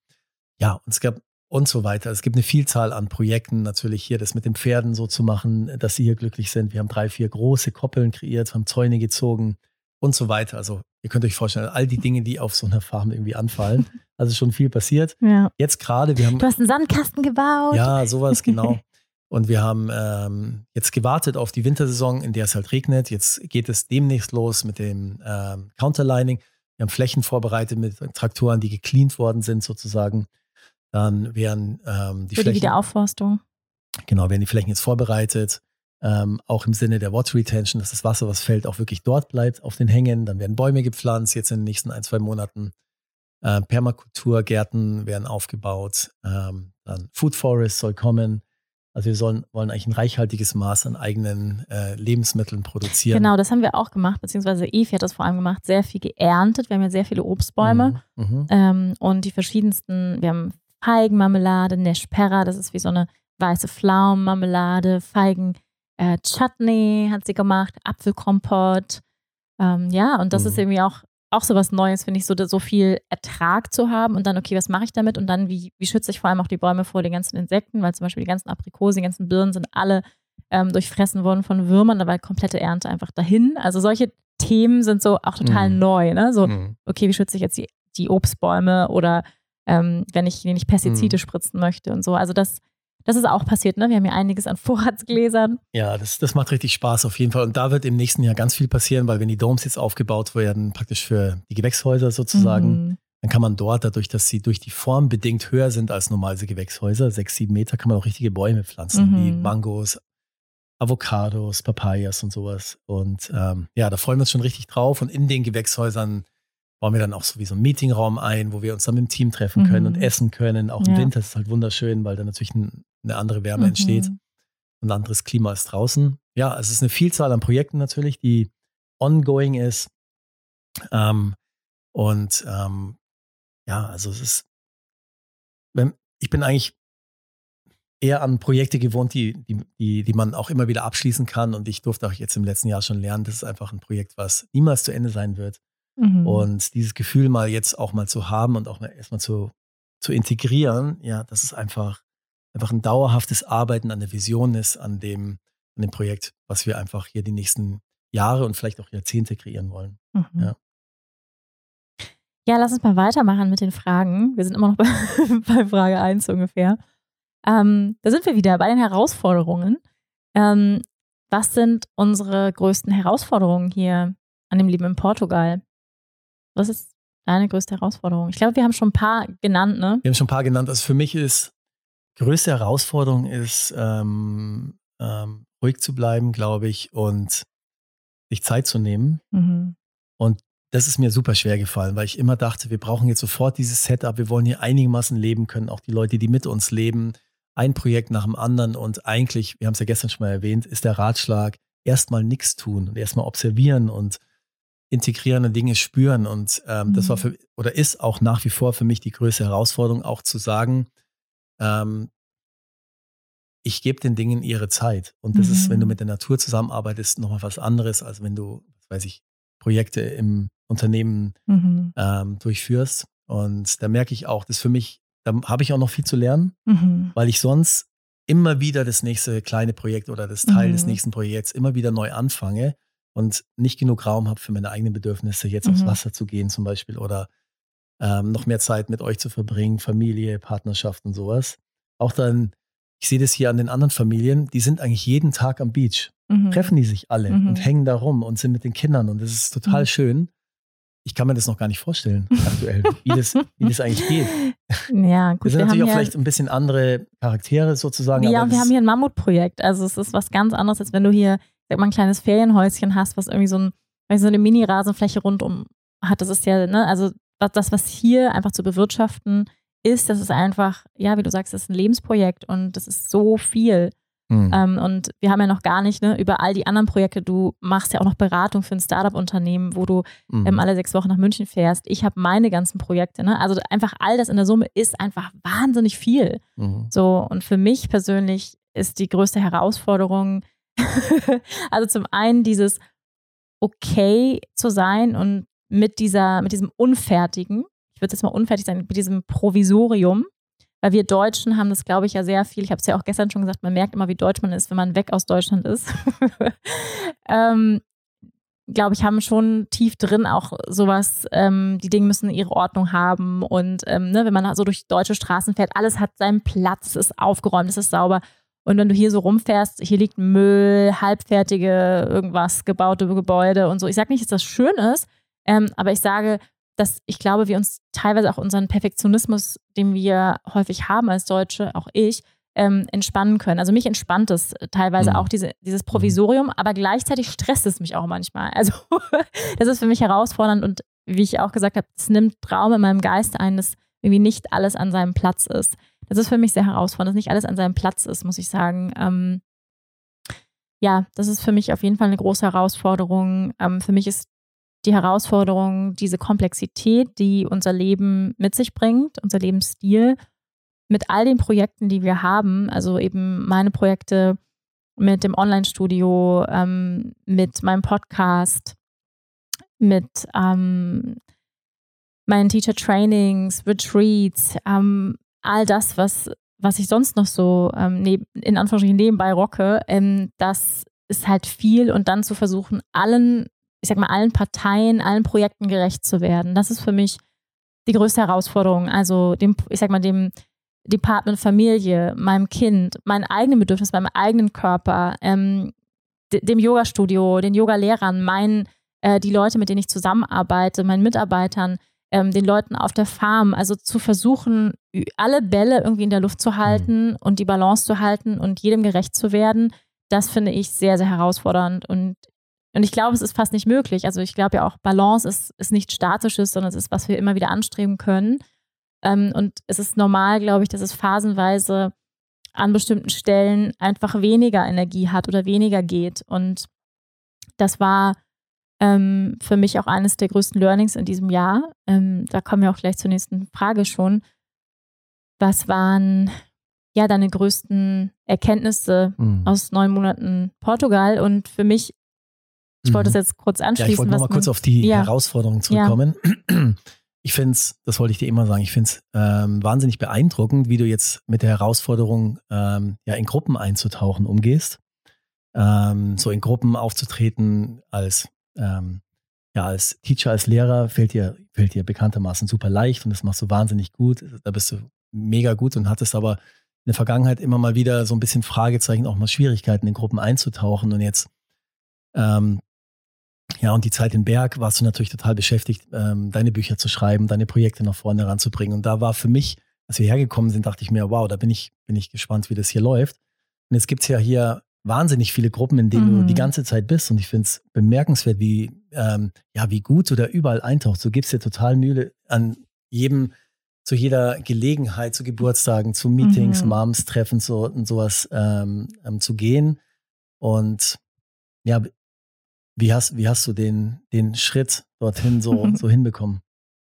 Ja, und es gab und so weiter. Es gibt eine Vielzahl an Projekten natürlich hier, das mit den Pferden so zu machen, dass sie hier glücklich sind. Wir haben drei, vier große Koppeln kreiert, haben Zäune gezogen und so weiter. Also ihr könnt euch vorstellen, all die Dinge, die auf so einer Farm irgendwie anfallen. Also schon viel passiert. Ja. Jetzt gerade, wir haben. Du hast einen Sandkasten gebaut. Ja, sowas, genau. Und wir haben ähm, jetzt gewartet auf die Wintersaison, in der es halt regnet. Jetzt geht es demnächst los mit dem ähm, Counterlining. Wir haben Flächen vorbereitet mit Traktoren, die gecleant worden sind sozusagen. Dann werden ähm, die Für Flächen. Die Wiederaufforstung. Genau, werden die Flächen jetzt vorbereitet. Ähm, auch im Sinne der Water Retention, dass das Wasser, was fällt, auch wirklich dort bleibt auf den Hängen. Dann werden Bäume gepflanzt, jetzt in den nächsten ein, zwei Monaten. Äh, Permakulturgärten werden aufgebaut. Ähm, dann Food Forest soll kommen. Also wir sollen, wollen eigentlich ein reichhaltiges Maß an eigenen äh, Lebensmitteln produzieren. Genau, das haben wir auch gemacht, beziehungsweise Evi hat das vor allem gemacht, sehr viel geerntet. Wir haben ja sehr viele Obstbäume mhm, mhm. ähm, und die verschiedensten, wir haben Feigenmarmelade, Neshpera, das ist wie so eine weiße Pflaumenmarmelade, Feigen äh, Chutney hat sie gemacht, Apfelkompott. Ähm, ja, und das mhm. ist irgendwie auch, auch so was Neues, finde ich, so, so viel Ertrag zu haben und dann, okay, was mache ich damit? Und dann, wie, wie schütze ich vor allem auch die Bäume vor den ganzen Insekten, weil zum Beispiel die ganzen Aprikosen, die ganzen Birnen sind alle ähm, durchfressen worden von Würmern, da war komplette Ernte einfach dahin. Also solche Themen sind so auch total mhm. neu, ne? So, mhm. okay, wie schütze ich jetzt die, die Obstbäume oder ähm, wenn ich nicht Pestizide mhm. spritzen möchte und so. Also das, das ist auch passiert, ne? Wir haben ja einiges an Vorratsgläsern. Ja, das, das macht richtig Spaß auf jeden Fall. Und da wird im nächsten Jahr ganz viel passieren, weil wenn die Domes jetzt aufgebaut werden, praktisch für die Gewächshäuser sozusagen, mhm. dann kann man dort, dadurch, dass sie durch die Form bedingt höher sind als normalse Gewächshäuser, sechs, sieben Meter, kann man auch richtige Bäume pflanzen, mhm. wie Mangos, Avocados, Papayas und sowas. Und ähm, ja, da freuen wir uns schon richtig drauf. Und in den Gewächshäusern bauen wir dann auch so wie so einen Meetingraum ein, wo wir uns dann mit dem Team treffen können mhm. und essen können. Auch im ja. Winter ist es halt wunderschön, weil dann natürlich ein, eine andere Wärme mhm. entsteht. Ein anderes Klima ist draußen. Ja, es ist eine Vielzahl an Projekten natürlich, die ongoing ist. Ähm, und ähm, ja, also es ist, wenn, ich bin eigentlich eher an Projekte gewohnt, die, die, die man auch immer wieder abschließen kann. Und ich durfte auch jetzt im letzten Jahr schon lernen, das ist einfach ein Projekt, was niemals zu Ende sein wird. Mhm. Und dieses Gefühl mal jetzt auch mal zu haben und auch mal erstmal zu, zu integrieren, ja, das ist einfach, einfach ein dauerhaftes Arbeiten an der Vision ist, an dem, an dem Projekt, was wir einfach hier die nächsten Jahre und vielleicht auch Jahrzehnte kreieren wollen. Mhm. Ja. Ja, lass uns mal weitermachen mit den Fragen. Wir sind immer noch bei, bei Frage 1 ungefähr. Ähm, da sind wir wieder bei den Herausforderungen. Ähm, was sind unsere größten Herausforderungen hier an dem Leben in Portugal? Was ist deine größte Herausforderung? Ich glaube, wir haben schon ein paar genannt, ne? Wir haben schon ein paar genannt. Also für mich ist größte Herausforderung ist, ähm, ähm, ruhig zu bleiben, glaube ich, und sich Zeit zu nehmen. Mhm. Und das ist mir super schwer gefallen, weil ich immer dachte, wir brauchen jetzt sofort dieses Setup, wir wollen hier einigermaßen leben können, auch die Leute, die mit uns leben, ein Projekt nach dem anderen und eigentlich, wir haben es ja gestern schon mal erwähnt, ist der Ratschlag, erstmal nichts tun und erstmal observieren und integrieren und Dinge spüren. Und ähm, mhm. das war mhm. für, oder ist auch nach wie vor für mich die größte Herausforderung, auch zu sagen, ähm, ich gebe den Dingen ihre Zeit. Und das mhm. ist, wenn du mhm. mit der Natur zusammenarbeitest, nochmal was anderes, als wenn du, weiß ich, Projekte im Unternehmen mhm. ähm, durchführst. Und da merke ich auch, das für mich da habe ich auch noch viel zu lernen, mhm. weil ich sonst immer wieder das nächste kleine Projekt oder das Teil mhm. des nächsten Projekts immer wieder neu anfange und nicht genug Raum habe für meine eigenen Bedürfnisse, jetzt mhm. aufs Wasser zu gehen zum Beispiel oder ähm, noch mehr Zeit mit euch zu verbringen, Familie, Partnerschaft und sowas. Auch dann, ich sehe das hier an den anderen Familien, die sind eigentlich jeden Tag am Beach. Mhm. Treffen die sich alle und mhm. hängen da rum und sind mit den Kindern und das ist total mhm. schön ich kann mir das noch gar nicht vorstellen, aktuell, wie das, wie das eigentlich geht. Ja, gut. Das sind natürlich auch vielleicht ein bisschen andere Charaktere sozusagen. Ja, wir haben hier ein Mammutprojekt. Also es ist was ganz anderes, als wenn du hier, sag mal, ein kleines Ferienhäuschen hast, was irgendwie so, ein, so eine Mini-Rasenfläche rundum hat. Das ist ja, ne, also das, was hier einfach zu bewirtschaften ist, das ist einfach, ja, wie du sagst, das ist ein Lebensprojekt und das ist so viel. Mhm. Ähm, und wir haben ja noch gar nicht ne, über all die anderen Projekte. Du machst ja auch noch Beratung für ein Startup-Unternehmen, wo du mhm. ähm, alle sechs Wochen nach München fährst. Ich habe meine ganzen Projekte. Ne? Also einfach all das in der Summe ist einfach wahnsinnig viel. Mhm. So und für mich persönlich ist die größte Herausforderung, also zum einen dieses okay zu sein und mit dieser, mit diesem Unfertigen, ich würde jetzt mal unfertig sein, mit diesem Provisorium, weil wir Deutschen haben das, glaube ich, ja sehr viel. Ich habe es ja auch gestern schon gesagt, man merkt immer, wie deutsch man ist, wenn man weg aus Deutschland ist. ähm, glaube ich, haben schon tief drin auch sowas, ähm, die Dinge müssen ihre Ordnung haben. Und ähm, ne, wenn man so durch deutsche Straßen fährt, alles hat seinen Platz, ist aufgeräumt, ist sauber. Und wenn du hier so rumfährst, hier liegt Müll, halbfertige irgendwas, gebaute Gebäude und so. Ich sage nicht, dass das schön ist, ähm, aber ich sage, dass ich glaube, wir uns teilweise auch unseren Perfektionismus, den wir häufig haben als Deutsche, auch ich, ähm, entspannen können. Also mich entspannt es teilweise mhm. auch diese, dieses mhm. Provisorium, aber gleichzeitig stresst es mich auch manchmal. Also das ist für mich herausfordernd und wie ich auch gesagt habe, es nimmt Raum in meinem Geist ein, dass irgendwie nicht alles an seinem Platz ist. Das ist für mich sehr herausfordernd, dass nicht alles an seinem Platz ist, muss ich sagen. Ähm, ja, das ist für mich auf jeden Fall eine große Herausforderung. Ähm, für mich ist die Herausforderung, diese Komplexität, die unser Leben mit sich bringt, unser Lebensstil, mit all den Projekten, die wir haben, also eben meine Projekte mit dem Online-Studio, ähm, mit meinem Podcast, mit ähm, meinen Teacher-Trainings, Retreats, ähm, all das, was, was ich sonst noch so ähm, neben, in Anführungsstrichen nebenbei rocke, ähm, das ist halt viel und dann zu versuchen, allen ich sag mal, allen Parteien, allen Projekten gerecht zu werden. Das ist für mich die größte Herausforderung. Also dem, ich sag mal, dem Department Familie, meinem Kind, meinen eigenen Bedürfnissen, meinem eigenen Körper, ähm, dem Yoga-Studio, den Yoga-Lehrern, äh, die Leute, mit denen ich zusammenarbeite, meinen Mitarbeitern, ähm, den Leuten auf der Farm, also zu versuchen, alle Bälle irgendwie in der Luft zu halten mhm. und die Balance zu halten und jedem gerecht zu werden, das finde ich sehr, sehr herausfordernd. Und und ich glaube, es ist fast nicht möglich. Also ich glaube ja auch, Balance ist, ist nichts Statisches, sondern es ist, was wir immer wieder anstreben können. Ähm, und es ist normal, glaube ich, dass es phasenweise an bestimmten Stellen einfach weniger Energie hat oder weniger geht. Und das war ähm, für mich auch eines der größten Learnings in diesem Jahr. Ähm, da kommen wir auch gleich zur nächsten Frage schon. Was waren ja deine größten Erkenntnisse mhm. aus neun Monaten Portugal? Und für mich, ich wollte mhm. das jetzt kurz anschließen. Ja, ich wollte nochmal kurz auf die ja. Herausforderungen zurückkommen. Ja. Ich finde es, das wollte ich dir immer sagen, ich finde es ähm, wahnsinnig beeindruckend, wie du jetzt mit der Herausforderung, ähm, ja, in Gruppen einzutauchen umgehst. Ähm, so in Gruppen aufzutreten als, ähm, ja, als Teacher, als Lehrer fällt dir, fällt dir bekanntermaßen super leicht und das machst du wahnsinnig gut. Da bist du mega gut und hattest aber in der Vergangenheit immer mal wieder so ein bisschen Fragezeichen, auch mal Schwierigkeiten in Gruppen einzutauchen und jetzt ähm, ja, und die Zeit in Berg warst du natürlich total beschäftigt, ähm, deine Bücher zu schreiben, deine Projekte nach vorne ranzubringen. Und da war für mich, als wir hergekommen sind, dachte ich mir, wow, da bin ich, bin ich gespannt, wie das hier läuft. Und jetzt gibt es ja hier wahnsinnig viele Gruppen, in denen mhm. du die ganze Zeit bist. Und ich finde es bemerkenswert, wie, ähm, ja, wie gut du da überall eintauchst. Du gibst dir total Mühe an jedem, zu jeder Gelegenheit, zu Geburtstagen, zu Meetings, mhm. Moms-Treffen so, und sowas ähm, ähm, zu gehen. Und ja, wie hast, wie hast du den, den Schritt dorthin so, so hinbekommen?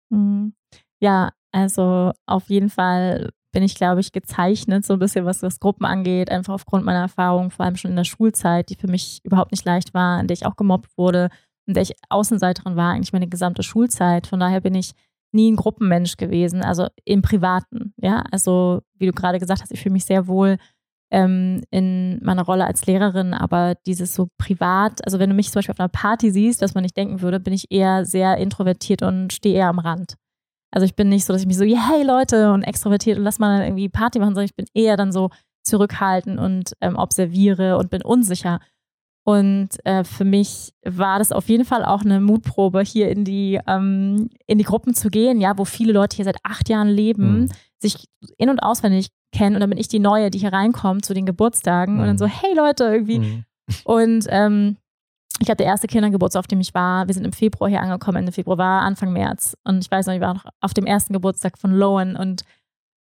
Mhm. Ja, also auf jeden Fall bin ich, glaube ich, gezeichnet, so ein bisschen, was das Gruppen angeht, einfach aufgrund meiner Erfahrung, vor allem schon in der Schulzeit, die für mich überhaupt nicht leicht war, in der ich auch gemobbt wurde, in der ich Außenseiterin war, eigentlich meine gesamte Schulzeit. Von daher bin ich nie ein Gruppenmensch gewesen, also im Privaten. Ja, also wie du gerade gesagt hast, ich fühle mich sehr wohl ähm, in meiner Rolle als Lehrerin, aber dieses so privat, also wenn du mich zum Beispiel auf einer Party siehst, was man nicht denken würde, bin ich eher sehr introvertiert und stehe eher am Rand. Also ich bin nicht so, dass ich mich so, yeah, hey Leute und extrovertiert und lass mal irgendwie Party machen, sondern ich bin eher dann so zurückhaltend und ähm, observiere und bin unsicher. Und äh, für mich war das auf jeden Fall auch eine Mutprobe, hier in die, ähm, in die Gruppen zu gehen, ja, wo viele Leute hier seit acht Jahren leben, mhm. sich in- und auswendig kennen und dann bin ich die Neue, die hier reinkommt zu den Geburtstagen mhm. und dann so, mhm. hey Leute, irgendwie. Mhm. Und ähm, ich hatte erste Kindergeburtstag, auf dem ich war. Wir sind im Februar hier angekommen, Ende Februar war Anfang März. Und ich weiß noch, ich war noch auf dem ersten Geburtstag von Lowen und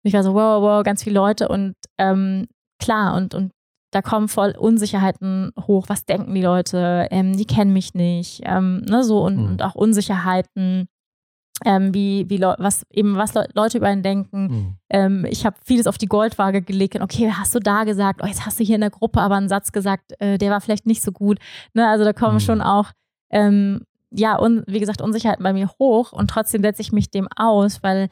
ich war so, wow, wow, ganz viele Leute und ähm, klar, und, und da kommen voll Unsicherheiten hoch. Was denken die Leute? Ähm, die kennen mich nicht. Ähm, ne, so und, mhm. und auch Unsicherheiten ähm, wie, wie was eben was Leute über einen denken. Mhm. Ähm, ich habe vieles auf die Goldwaage gelegt und okay, hast du da gesagt, oh, jetzt hast du hier in der Gruppe aber einen Satz gesagt, äh, der war vielleicht nicht so gut. Ne? Also da kommen mhm. schon auch, ähm, ja, un, wie gesagt, Unsicherheiten bei mir hoch und trotzdem setze ich mich dem aus, weil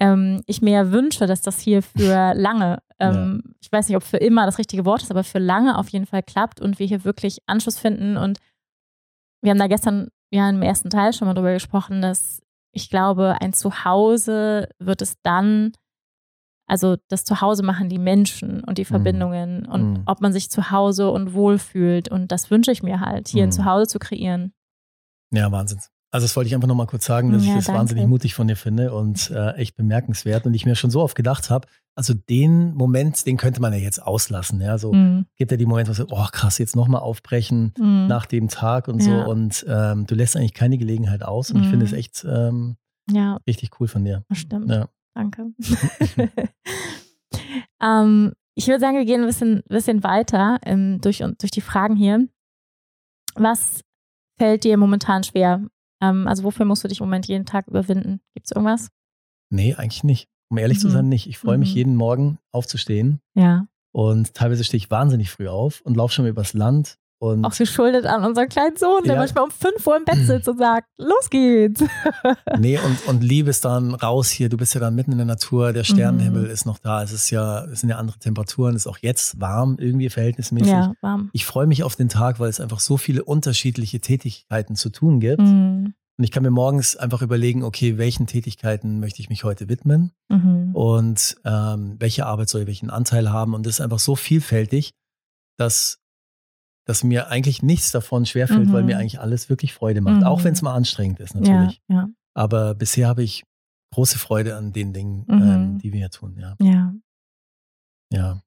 ähm, ich mir ja wünsche, dass das hier für lange, ähm, ja. ich weiß nicht, ob für immer das richtige Wort ist, aber für lange auf jeden Fall klappt und wir hier wirklich Anschluss finden und wir haben da gestern ja im ersten Teil schon mal drüber gesprochen, dass ich glaube, ein Zuhause wird es dann, also das Zuhause machen die Menschen und die mhm. Verbindungen mhm. und ob man sich zu Hause und wohl fühlt. Und das wünsche ich mir halt, hier mhm. ein Zuhause zu kreieren. Ja, Wahnsinn. Also das wollte ich einfach nochmal kurz sagen, dass ja, ich das danke. wahnsinnig mutig von dir finde und äh, echt bemerkenswert. Und ich mir schon so oft gedacht habe, also den Moment, den könnte man ja jetzt auslassen. Ja, so mhm. gibt ja die Momente, wo so, oh krass, jetzt nochmal aufbrechen mhm. nach dem Tag und ja. so. Und ähm, du lässt eigentlich keine Gelegenheit aus. Und mhm. ich finde es mhm. echt ähm, ja. richtig cool von dir. Stimmt. Ja. Danke. ähm, ich würde sagen, wir gehen ein bisschen, bisschen weiter ähm, durch, durch die Fragen hier. Was fällt dir momentan schwer? Ähm, also wofür musst du dich im Moment jeden Tag überwinden? Gibt es irgendwas? Nee, eigentlich nicht. Um ehrlich mhm. zu sein, nicht. Ich freue mich mhm. jeden Morgen aufzustehen. Ja. Und teilweise stehe ich wahnsinnig früh auf und laufe schon mal übers Land und auch geschuldet an unseren kleinen Sohn, der ja. manchmal um 5 Uhr im Bett sitzt und sagt, los geht's. nee, und, und liebe es dann raus hier. Du bist ja dann mitten in der Natur, der Sternenhimmel mhm. ist noch da. Es ist ja, es sind ja andere Temperaturen, es ist auch jetzt warm, irgendwie verhältnismäßig. Ja, warm. Ich freue mich auf den Tag, weil es einfach so viele unterschiedliche Tätigkeiten zu tun gibt. Mhm. Und ich kann mir morgens einfach überlegen, okay, welchen Tätigkeiten möchte ich mich heute widmen mhm. und ähm, welche Arbeit soll welchen Anteil haben. Und das ist einfach so vielfältig, dass, dass mir eigentlich nichts davon schwerfällt, mhm. weil mir eigentlich alles wirklich Freude macht. Mhm. Auch wenn es mal anstrengend ist, natürlich. Ja, ja. Aber bisher habe ich große Freude an den Dingen, mhm. ähm, die wir hier tun. Ja. ja. Ja.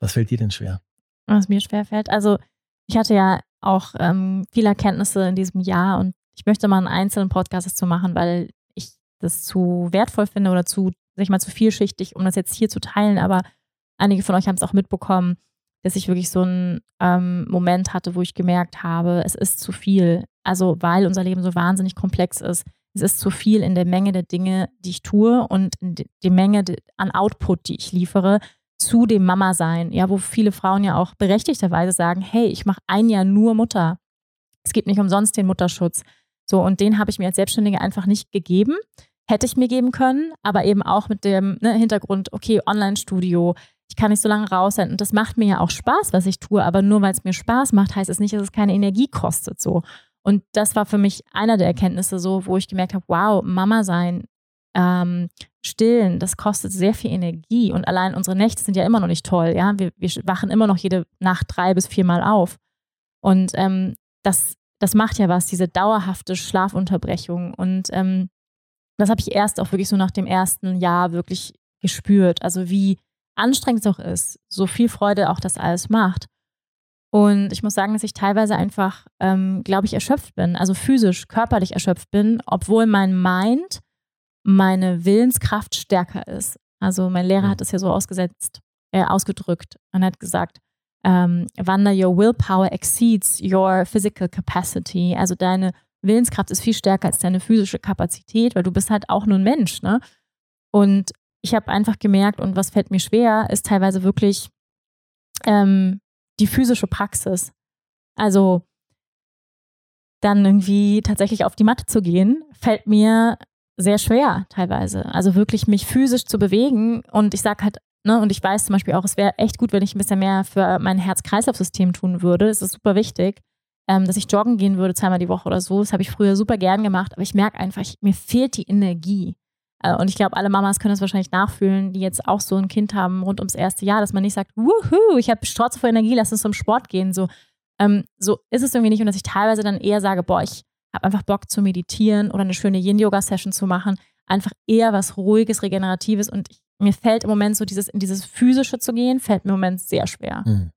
Was fällt dir denn schwer? Was mir schwer fällt? Also, ich hatte ja auch ähm, viele Erkenntnisse in diesem Jahr und ich möchte mal einen einzelnen Podcast dazu machen, weil ich das zu wertvoll finde oder zu, sag ich mal, zu vielschichtig, um das jetzt hier zu teilen. Aber einige von euch haben es auch mitbekommen, dass ich wirklich so einen ähm, Moment hatte, wo ich gemerkt habe, es ist zu viel. Also, weil unser Leben so wahnsinnig komplex ist. Es ist zu viel in der Menge der Dinge, die ich tue und in der Menge an Output, die ich liefere, zu dem Mama-Sein. Ja, wo viele Frauen ja auch berechtigterweise sagen: Hey, ich mache ein Jahr nur Mutter. Es gibt nicht umsonst den Mutterschutz. So, und den habe ich mir als Selbstständige einfach nicht gegeben. Hätte ich mir geben können, aber eben auch mit dem ne, Hintergrund, okay, Online-Studio, ich kann nicht so lange raus sein. Und das macht mir ja auch Spaß, was ich tue, aber nur weil es mir Spaß macht, heißt es nicht, dass es keine Energie kostet. So. Und das war für mich einer der Erkenntnisse, so, wo ich gemerkt habe, wow, Mama sein, ähm, stillen, das kostet sehr viel Energie. Und allein unsere Nächte sind ja immer noch nicht toll, ja. Wir, wir wachen immer noch jede Nacht drei bis viermal auf. Und ähm, das das macht ja was, diese dauerhafte Schlafunterbrechung. Und ähm, das habe ich erst auch wirklich so nach dem ersten Jahr wirklich gespürt. Also wie anstrengend es auch ist, so viel Freude auch das alles macht. Und ich muss sagen, dass ich teilweise einfach, ähm, glaube ich, erschöpft bin, also physisch, körperlich erschöpft bin, obwohl mein Mind, meine Willenskraft stärker ist. Also mein Lehrer hat es ja so ausgesetzt, äh, ausgedrückt und hat gesagt, ähm, Wanda, your willpower exceeds your physical capacity. Also deine Willenskraft ist viel stärker als deine physische Kapazität, weil du bist halt auch nur ein Mensch, ne? Und ich habe einfach gemerkt, und was fällt mir schwer, ist teilweise wirklich ähm, die physische Praxis. Also dann irgendwie tatsächlich auf die Matte zu gehen, fällt mir sehr schwer teilweise. Also wirklich mich physisch zu bewegen. Und ich sage halt Ne? Und ich weiß zum Beispiel auch, es wäre echt gut, wenn ich ein bisschen mehr für mein Herz-Kreislauf-System tun würde. Das ist super wichtig, ähm, dass ich joggen gehen würde zweimal die Woche oder so. Das habe ich früher super gern gemacht, aber ich merke einfach, ich, mir fehlt die Energie. Äh, und ich glaube, alle Mamas können das wahrscheinlich nachfühlen, die jetzt auch so ein Kind haben rund ums erste Jahr, dass man nicht sagt, wuhu, ich habe Strotze vor Energie, lass uns zum Sport gehen. So, ähm, so ist es irgendwie nicht. Und dass ich teilweise dann eher sage, boah, ich habe einfach Bock zu meditieren oder eine schöne Yin-Yoga-Session zu machen. Einfach eher was Ruhiges, Regeneratives. Und ich mir fällt im Moment so dieses, in dieses Physische zu gehen, fällt mir im Moment sehr schwer. Mhm.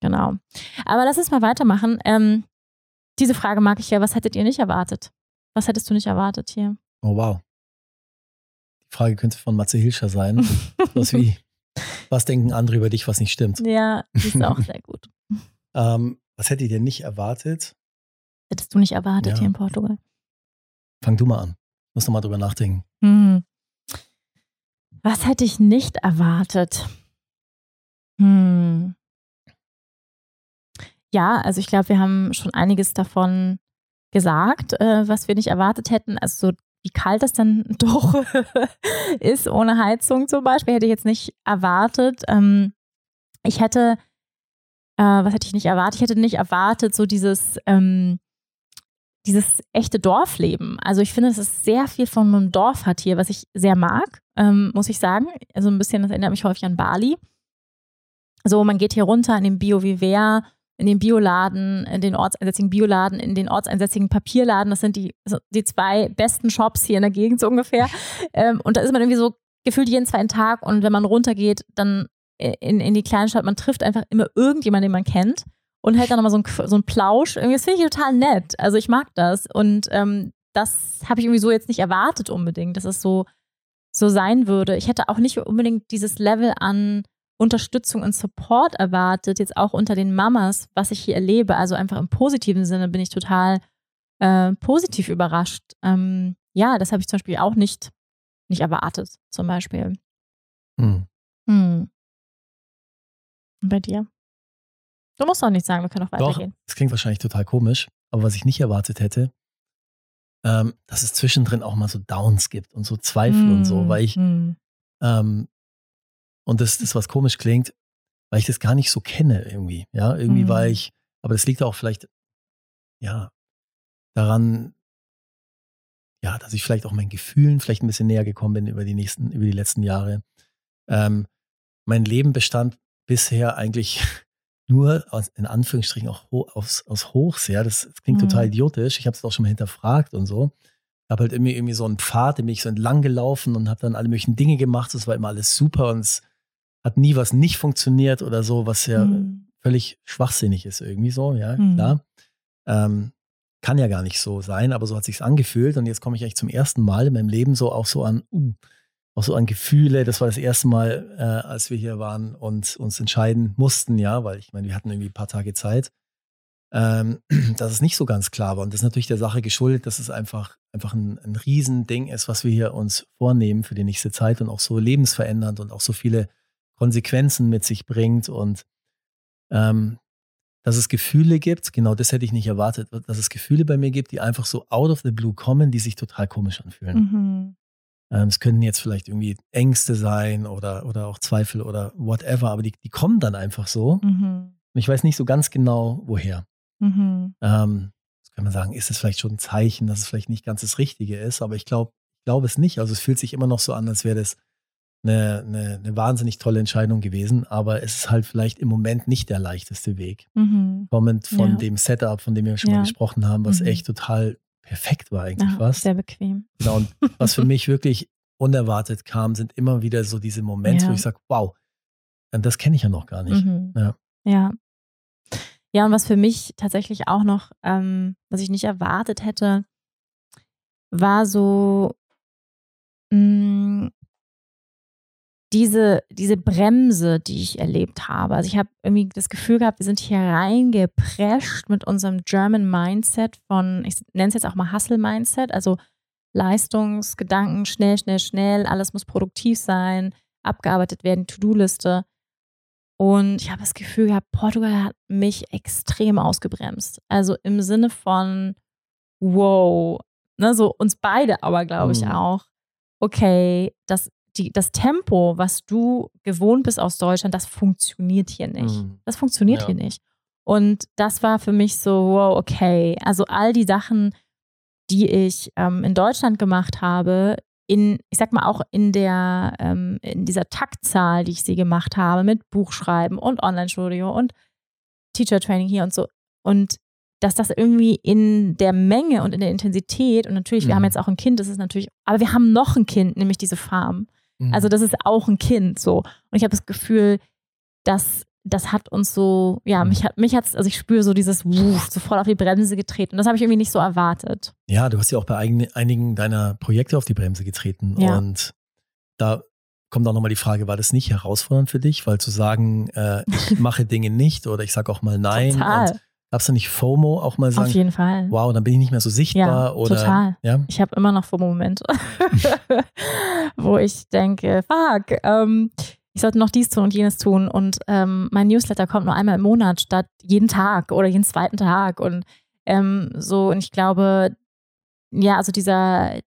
Genau. Aber lass uns mal weitermachen. Ähm, diese Frage mag ich ja. Was hättet ihr nicht erwartet? Was hättest du nicht erwartet hier? Oh, wow. Die Frage könnte von Matze Hilscher sein. was wie, was denken andere über dich, was nicht stimmt? Ja, ist auch sehr gut. ähm, was hättet ihr nicht erwartet? Hättest du nicht erwartet ja. hier in Portugal? Fang du mal an. Muss noch mal drüber nachdenken. Mhm. Was hätte ich nicht erwartet? Hm. Ja, also ich glaube, wir haben schon einiges davon gesagt, äh, was wir nicht erwartet hätten. Also so wie kalt es dann doch ist ohne Heizung zum Beispiel, hätte ich jetzt nicht erwartet. Ähm, ich hätte, äh, was hätte ich nicht erwartet? Ich hätte nicht erwartet, so dieses ähm, dieses echte Dorfleben. Also ich finde, dass es sehr viel von einem Dorf hat hier, was ich sehr mag, ähm, muss ich sagen. Also ein bisschen, das erinnert mich häufig an Bali. So, man geht hier runter in den Bio Vivea, in den Bioladen, in den ortseinsätzigen Bioladen, in den ortseinsätzigen Papierladen. Das sind die, die zwei besten Shops hier in der Gegend so ungefähr. Ähm, und da ist man irgendwie so gefühlt jeden zweiten Tag. Und wenn man runtergeht, dann in, in die Kleinstadt, man trifft einfach immer irgendjemanden, den man kennt und hält dann nochmal so ein, so ein Plausch. Irgendwie, das finde ich total nett. Also ich mag das. Und ähm, das habe ich irgendwie so jetzt nicht erwartet unbedingt, dass es so, so sein würde. Ich hätte auch nicht unbedingt dieses Level an Unterstützung und Support erwartet, jetzt auch unter den Mamas, was ich hier erlebe. Also einfach im positiven Sinne bin ich total äh, positiv überrascht. Ähm, ja, das habe ich zum Beispiel auch nicht, nicht erwartet, zum Beispiel. Hm. Hm. Und bei dir? Du musst doch nicht sagen, wir können auch weitergehen. Doch, das klingt wahrscheinlich total komisch, aber was ich nicht erwartet hätte, ähm, dass es zwischendrin auch mal so Downs gibt und so Zweifel mm, und so, weil ich, mm. ähm, und das ist, was komisch klingt, weil ich das gar nicht so kenne irgendwie. Ja, irgendwie mm. war ich, aber das liegt auch vielleicht, ja, daran, ja, dass ich vielleicht auch meinen Gefühlen vielleicht ein bisschen näher gekommen bin über die nächsten, über die letzten Jahre. Ähm, mein Leben bestand bisher eigentlich nur aus, in Anführungsstrichen auch ho aus, aus Hochs, ja, das, das klingt mhm. total idiotisch. Ich habe es auch schon mal hinterfragt und so. Ich habe halt irgendwie, irgendwie so einen Pfad, den bin ich so entlang gelaufen und habe dann alle möglichen Dinge gemacht. Es war immer alles super und es hat nie was nicht funktioniert oder so, was ja mhm. völlig schwachsinnig ist irgendwie so, ja, mhm. klar. Ähm, kann ja gar nicht so sein, aber so hat sich's angefühlt und jetzt komme ich eigentlich zum ersten Mal in meinem Leben so auch so an, uh, auch so an Gefühle. Das war das erste Mal, äh, als wir hier waren und uns entscheiden mussten, ja, weil ich meine, wir hatten irgendwie ein paar Tage Zeit, ähm, dass es nicht so ganz klar war. Und das ist natürlich der Sache geschuldet, dass es einfach, einfach ein, ein Riesending ist, was wir hier uns vornehmen für die nächste Zeit und auch so lebensverändernd und auch so viele Konsequenzen mit sich bringt und ähm, dass es Gefühle gibt, genau das hätte ich nicht erwartet, dass es Gefühle bei mir gibt, die einfach so out of the blue kommen, die sich total komisch anfühlen. Mhm. Ähm, es könnten jetzt vielleicht irgendwie Ängste sein oder, oder auch Zweifel oder whatever, aber die, die kommen dann einfach so. Mhm. Und ich weiß nicht so ganz genau, woher. Mhm. Ähm, das kann man sagen, ist es vielleicht schon ein Zeichen, dass es vielleicht nicht ganz das Richtige ist, aber ich glaube ich glaube es nicht. Also es fühlt sich immer noch so an, als wäre das eine, eine, eine, wahnsinnig tolle Entscheidung gewesen, aber es ist halt vielleicht im Moment nicht der leichteste Weg. Mhm. Kommend von ja. dem Setup, von dem wir schon ja. mal gesprochen haben, was mhm. echt total perfekt war eigentlich ja, fast. Sehr bequem. Genau, und was für mich wirklich unerwartet kam, sind immer wieder so diese Momente, wo ich sage, wow, das kenne ich ja noch gar nicht. Mhm. Ja. ja. Ja, und was für mich tatsächlich auch noch, ähm, was ich nicht erwartet hätte, war so mh, mm, diese, diese Bremse, die ich erlebt habe. Also ich habe irgendwie das Gefühl gehabt, wir sind hier reingeprescht mit unserem German Mindset von, ich nenne es jetzt auch mal Hustle-Mindset, also Leistungsgedanken, schnell, schnell, schnell, alles muss produktiv sein, abgearbeitet werden, To-Do-Liste. Und ich habe das Gefühl gehabt, Portugal hat mich extrem ausgebremst. Also im Sinne von, wow, ne, so uns beide aber, glaube ich, mhm. auch. Okay, das die, das Tempo, was du gewohnt bist aus Deutschland, das funktioniert hier nicht. Mhm. Das funktioniert ja. hier nicht. Und das war für mich so, wow, okay. Also all die Sachen, die ich ähm, in Deutschland gemacht habe, in, ich sag mal auch in der, ähm, in dieser Taktzahl, die ich sie gemacht habe, mit Buchschreiben und Online-Studio und Teacher Training hier und so. Und dass das irgendwie in der Menge und in der Intensität und natürlich, mhm. wir haben mhm. jetzt auch ein Kind, das ist natürlich, aber wir haben noch ein Kind, nämlich diese Farm. Mhm. Also das ist auch ein Kind so. Und ich habe das Gefühl, dass das hat uns so, ja, mhm. mich hat, mich hat's, also ich spüre so dieses Wuff, sofort auf die Bremse getreten. Und das habe ich irgendwie nicht so erwartet. Ja, du hast ja auch bei eigen, einigen deiner Projekte auf die Bremse getreten. Ja. Und da kommt auch nochmal die Frage, war das nicht herausfordernd für dich? Weil zu sagen, äh, ich mache Dinge nicht oder ich sage auch mal nein. Total. Und Gab es da nicht FOMO auch mal sagen? Auf jeden Fall. Wow, dann bin ich nicht mehr so sichtbar ja, oder. Total. Ja? Ich habe immer noch FOMO-Momente, wo ich denke, fuck, ähm, ich sollte noch dies tun und jenes tun und ähm, mein Newsletter kommt nur einmal im Monat statt jeden Tag oder jeden zweiten Tag und ähm, so und ich glaube, ja, also dieser,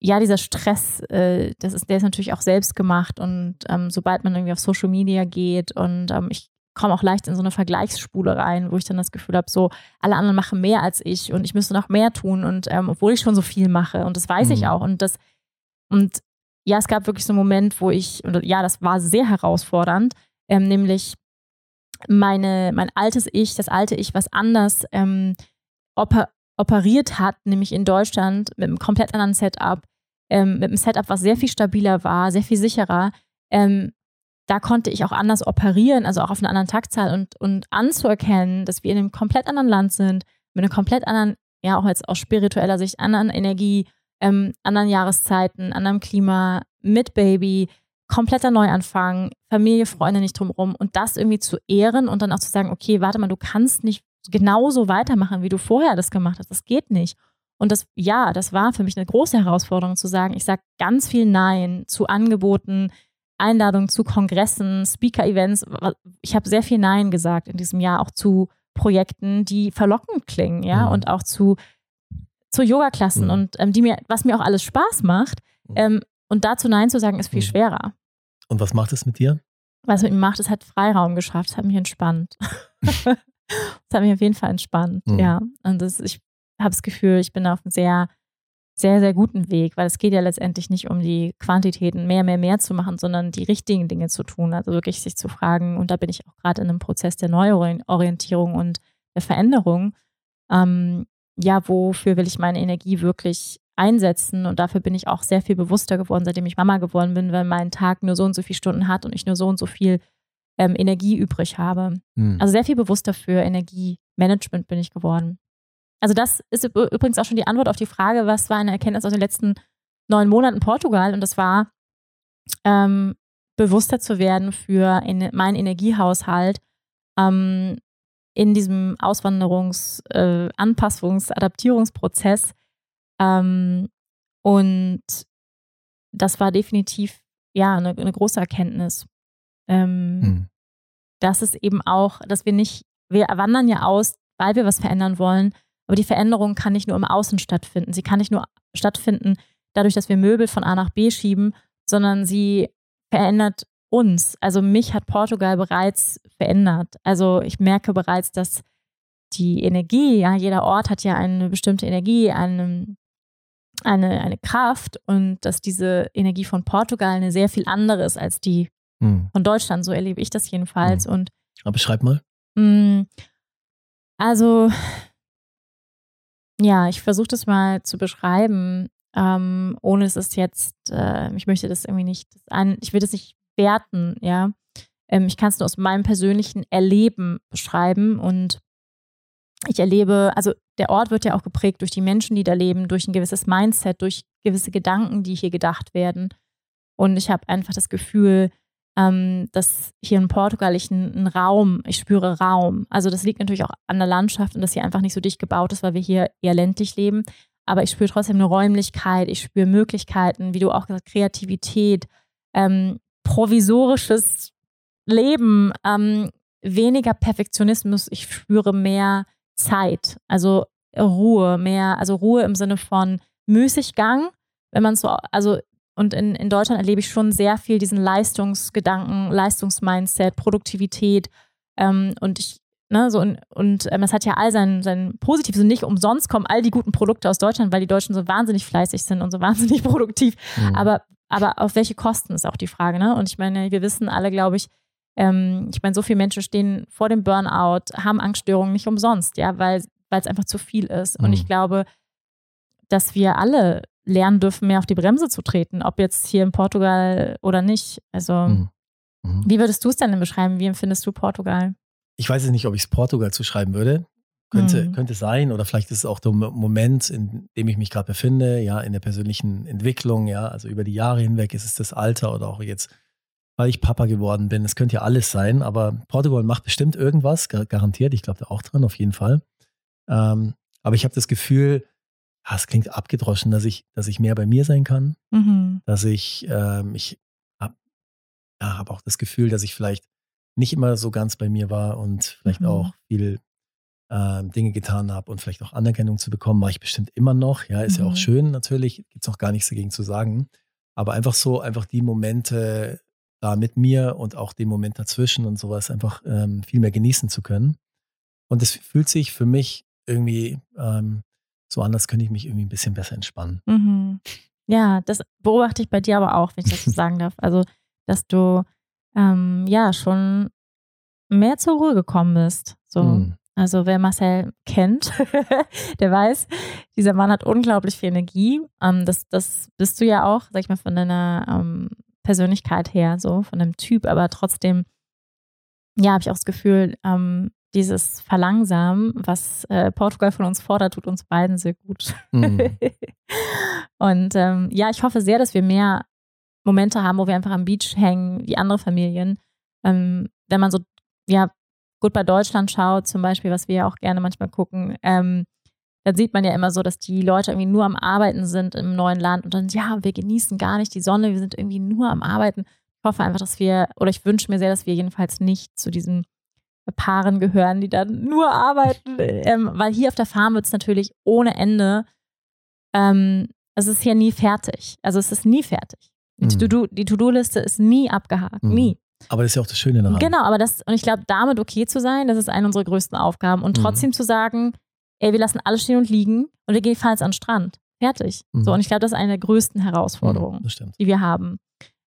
ja, dieser Stress, äh, das ist, der ist natürlich auch selbst gemacht und ähm, sobald man irgendwie auf Social Media geht und ähm, ich komme auch leicht in so eine Vergleichsspule rein, wo ich dann das Gefühl habe, so alle anderen machen mehr als ich und ich müsste noch mehr tun und ähm, obwohl ich schon so viel mache und das weiß mhm. ich auch und das und ja, es gab wirklich so einen Moment, wo ich und ja, das war sehr herausfordernd, ähm, nämlich meine mein altes Ich, das alte Ich, was anders ähm, oper operiert hat, nämlich in Deutschland mit einem komplett anderen Setup, ähm, mit einem Setup, was sehr viel stabiler war, sehr viel sicherer, ähm, da konnte ich auch anders operieren, also auch auf einer anderen Taktzahl und, und anzuerkennen, dass wir in einem komplett anderen Land sind, mit einer komplett anderen, ja auch jetzt aus spiritueller Sicht, anderen Energie, ähm, anderen Jahreszeiten, anderem Klima, mit Baby, kompletter Neuanfang, Familie, Freunde nicht drumherum und das irgendwie zu ehren und dann auch zu sagen, okay, warte mal, du kannst nicht genauso weitermachen, wie du vorher das gemacht hast. Das geht nicht. Und das, ja, das war für mich eine große Herausforderung zu sagen, ich sage ganz viel Nein zu Angeboten, Einladungen zu Kongressen, Speaker-Events. Ich habe sehr viel Nein gesagt in diesem Jahr, auch zu Projekten, die verlockend klingen, ja, mhm. und auch zu, zu Yoga-Klassen mhm. und ähm, die mir, was mir auch alles Spaß macht. Mhm. Ähm, und dazu Nein zu sagen, ist viel mhm. schwerer. Und was macht es mit dir? Was es mit mir macht, es hat Freiraum geschafft, es hat mich entspannt. Es hat mich auf jeden Fall entspannt, mhm. ja. Und das, ich habe das Gefühl, ich bin auf einem sehr sehr, sehr guten Weg, weil es geht ja letztendlich nicht um die Quantitäten mehr, mehr, mehr zu machen, sondern die richtigen Dinge zu tun. Also wirklich sich zu fragen, und da bin ich auch gerade in einem Prozess der Neuorientierung und der Veränderung. Ähm, ja, wofür will ich meine Energie wirklich einsetzen? Und dafür bin ich auch sehr viel bewusster geworden, seitdem ich Mama geworden bin, weil mein Tag nur so und so viele Stunden hat und ich nur so und so viel ähm, Energie übrig habe. Mhm. Also sehr viel bewusster für Energiemanagement bin ich geworden. Also das ist übrigens auch schon die Antwort auf die Frage, was war eine Erkenntnis aus den letzten neun Monaten Portugal? Und das war, ähm, bewusster zu werden für in, meinen Energiehaushalt ähm, in diesem Auswanderungs-, äh, Anpassungs-, Adaptierungsprozess. Ähm, und das war definitiv ja eine, eine große Erkenntnis. Ähm, hm. Dass es eben auch, dass wir nicht, wir wandern ja aus, weil wir was verändern wollen, aber die Veränderung kann nicht nur im Außen stattfinden. Sie kann nicht nur stattfinden dadurch, dass wir Möbel von A nach B schieben, sondern sie verändert uns. Also mich hat Portugal bereits verändert. Also ich merke bereits, dass die Energie, ja, jeder Ort hat ja eine bestimmte Energie, eine, eine, eine Kraft und dass diese Energie von Portugal eine sehr viel andere ist als die hm. von Deutschland. So erlebe ich das jedenfalls. Hm. Und, Aber beschreib mal. Mh, hm, also, ja, ich versuche das mal zu beschreiben, ähm, ohne es ist jetzt, äh, ich möchte das irgendwie nicht, ein, ich will das nicht werten, ja. Ähm, ich kann es nur aus meinem persönlichen Erleben beschreiben und ich erlebe, also der Ort wird ja auch geprägt durch die Menschen, die da leben, durch ein gewisses Mindset, durch gewisse Gedanken, die hier gedacht werden. Und ich habe einfach das Gefühl, ähm, dass hier in Portugal ich einen Raum, ich spüre Raum. Also das liegt natürlich auch an der Landschaft und dass hier einfach nicht so dicht gebaut ist, weil wir hier eher ländlich leben. Aber ich spüre trotzdem eine Räumlichkeit, ich spüre Möglichkeiten, wie du auch gesagt, Kreativität, ähm, provisorisches Leben, ähm, weniger Perfektionismus, ich spüre mehr Zeit, also Ruhe, mehr, also Ruhe im Sinne von Müßiggang, wenn man so, also und in, in Deutschland erlebe ich schon sehr viel diesen Leistungsgedanken, Leistungsmindset, Produktivität. Ähm, und ich, ne, so und, und ähm, das hat ja all sein, sein Positives. Und nicht umsonst kommen all die guten Produkte aus Deutschland, weil die Deutschen so wahnsinnig fleißig sind und so wahnsinnig produktiv. Mhm. Aber, aber auf welche Kosten ist auch die Frage, ne? Und ich meine, wir wissen alle, glaube ich, ähm, ich meine, so viele Menschen stehen vor dem Burnout, haben Angststörungen nicht umsonst, ja, weil es einfach zu viel ist. Mhm. Und ich glaube, dass wir alle lernen dürfen, mehr auf die Bremse zu treten, ob jetzt hier in Portugal oder nicht. Also, mhm. Mhm. wie würdest du es denn beschreiben? Wie empfindest du Portugal? Ich weiß jetzt nicht, ob ich es Portugal zuschreiben würde. Könnte, mhm. könnte sein, oder vielleicht ist es auch der Moment, in dem ich mich gerade befinde, ja, in der persönlichen Entwicklung, ja, also über die Jahre hinweg ist es das Alter oder auch jetzt, weil ich Papa geworden bin. Es könnte ja alles sein, aber Portugal macht bestimmt irgendwas, garantiert. Ich glaube da auch dran, auf jeden Fall. Ähm, aber ich habe das Gefühl, ah, es klingt abgedroschen, dass ich, dass ich mehr bei mir sein kann, mhm. dass ich, ähm, ich habe ja, hab auch das Gefühl, dass ich vielleicht nicht immer so ganz bei mir war und vielleicht mhm. auch viel äh, Dinge getan habe und vielleicht auch Anerkennung zu bekommen, mache ich bestimmt immer noch. Ja, ist mhm. ja auch mhm. schön natürlich, gibt es auch gar nichts dagegen zu sagen. Aber einfach so, einfach die Momente da mit mir und auch den Moment dazwischen und sowas einfach ähm, viel mehr genießen zu können. Und es fühlt sich für mich irgendwie ähm, so anders könnte ich mich irgendwie ein bisschen besser entspannen. Mhm. Ja, das beobachte ich bei dir aber auch, wenn ich das so sagen darf. Also, dass du ähm, ja schon mehr zur Ruhe gekommen bist. So. Mhm. Also wer Marcel kennt, der weiß, dieser Mann hat unglaublich viel Energie. Ähm, das, das bist du ja auch, sag ich mal, von deiner ähm, Persönlichkeit her, so von dem Typ, aber trotzdem, ja, habe ich auch das Gefühl, ähm, dieses Verlangsamen, was äh, Portugal von uns fordert, tut uns beiden sehr gut. Mhm. und ähm, ja, ich hoffe sehr, dass wir mehr Momente haben, wo wir einfach am Beach hängen, wie andere Familien. Ähm, wenn man so, ja, gut bei Deutschland schaut, zum Beispiel, was wir ja auch gerne manchmal gucken, ähm, dann sieht man ja immer so, dass die Leute irgendwie nur am Arbeiten sind im neuen Land und dann, ja, wir genießen gar nicht die Sonne, wir sind irgendwie nur am Arbeiten. Ich hoffe einfach, dass wir, oder ich wünsche mir sehr, dass wir jedenfalls nicht zu diesen Paaren gehören, die dann nur arbeiten, ähm, weil hier auf der Farm wird es natürlich ohne Ende, ähm, es ist hier nie fertig. Also es ist nie fertig. Mhm. Die To-Do-Liste ist nie abgehakt, mhm. nie. Aber das ist ja auch das Schöne daran. Genau, aber das, und ich glaube, damit okay zu sein, das ist eine unserer größten Aufgaben. Und mhm. trotzdem mhm. zu sagen, ey, wir lassen alles stehen und liegen und wir gehen falls an den Strand. Fertig. So, mhm. und ich glaube, das ist eine der größten Herausforderungen, mhm, die wir haben.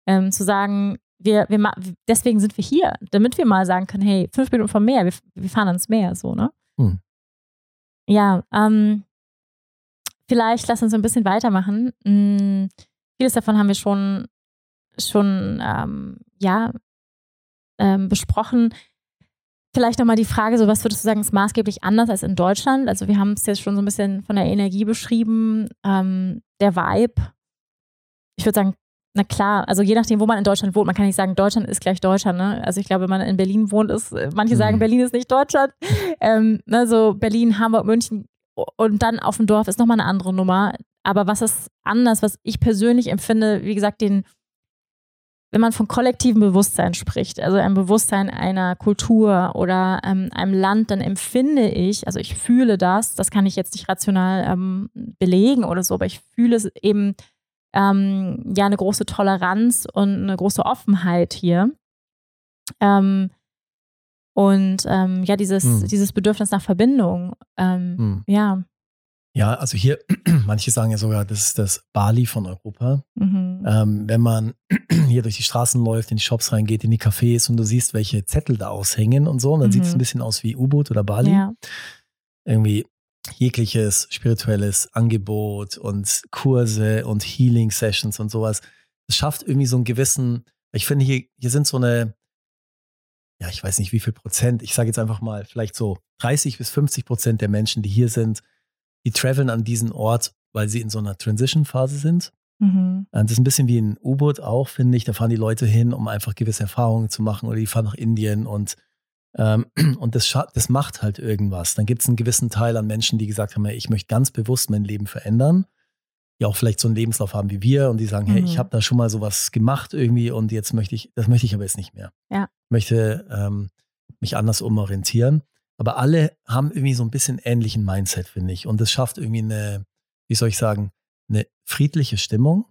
Ähm, zu sagen, wir, wir, deswegen sind wir hier, damit wir mal sagen können, hey, fünf Minuten vom Meer, wir, wir fahren ans Meer, so, ne? Hm. Ja, ähm, vielleicht lass uns ein bisschen weitermachen. Hm, vieles davon haben wir schon, schon, ähm, ja, ähm, besprochen. Vielleicht nochmal die Frage, so was würdest du sagen, ist maßgeblich anders als in Deutschland? Also wir haben es jetzt schon so ein bisschen von der Energie beschrieben, ähm, der Vibe. Ich würde sagen, na klar, also je nachdem, wo man in Deutschland wohnt, man kann nicht sagen, Deutschland ist gleich Deutschland. Ne? Also ich glaube, wenn man in Berlin wohnt, ist, manche sagen, mhm. Berlin ist nicht Deutschland. Ähm, ne, so Berlin, Hamburg, München und dann auf dem Dorf ist nochmal eine andere Nummer. Aber was ist anders, was ich persönlich empfinde, wie gesagt, den, wenn man von kollektivem Bewusstsein spricht, also ein Bewusstsein einer Kultur oder ähm, einem Land, dann empfinde ich, also ich fühle das, das kann ich jetzt nicht rational ähm, belegen oder so, aber ich fühle es eben ähm, ja eine große Toleranz und eine große Offenheit hier. Ähm, und ähm, ja, dieses, hm. dieses Bedürfnis nach Verbindung. Ähm, hm. Ja. Ja, also hier, manche sagen ja sogar, das ist das Bali von Europa. Mhm. Ähm, wenn man hier durch die Straßen läuft, in die Shops reingeht, in die Cafés und du siehst, welche Zettel da aushängen und so, und dann mhm. sieht es ein bisschen aus wie U-Boot oder Bali. Ja. Irgendwie jegliches spirituelles Angebot und Kurse und Healing Sessions und sowas. Das schafft irgendwie so einen gewissen, ich finde, hier, hier sind so eine, ja, ich weiß nicht wie viel Prozent, ich sage jetzt einfach mal, vielleicht so 30 bis 50 Prozent der Menschen, die hier sind, die traveln an diesen Ort, weil sie in so einer Transition-Phase sind. Mhm. Das ist ein bisschen wie ein U-Boot auch, finde ich. Da fahren die Leute hin, um einfach gewisse Erfahrungen zu machen oder die fahren nach Indien und, und das, das macht halt irgendwas. Dann gibt es einen gewissen Teil an Menschen, die gesagt haben, ich möchte ganz bewusst mein Leben verändern. Die auch vielleicht so einen Lebenslauf haben wie wir und die sagen, mhm. hey, ich mhm. habe da schon mal sowas gemacht irgendwie und jetzt möchte ich, das möchte ich aber jetzt nicht mehr. Ja. Ich möchte ähm, mich anders umorientieren. Aber alle haben irgendwie so ein bisschen ähnlichen Mindset, finde ich. Und es schafft irgendwie eine, wie soll ich sagen, eine friedliche Stimmung.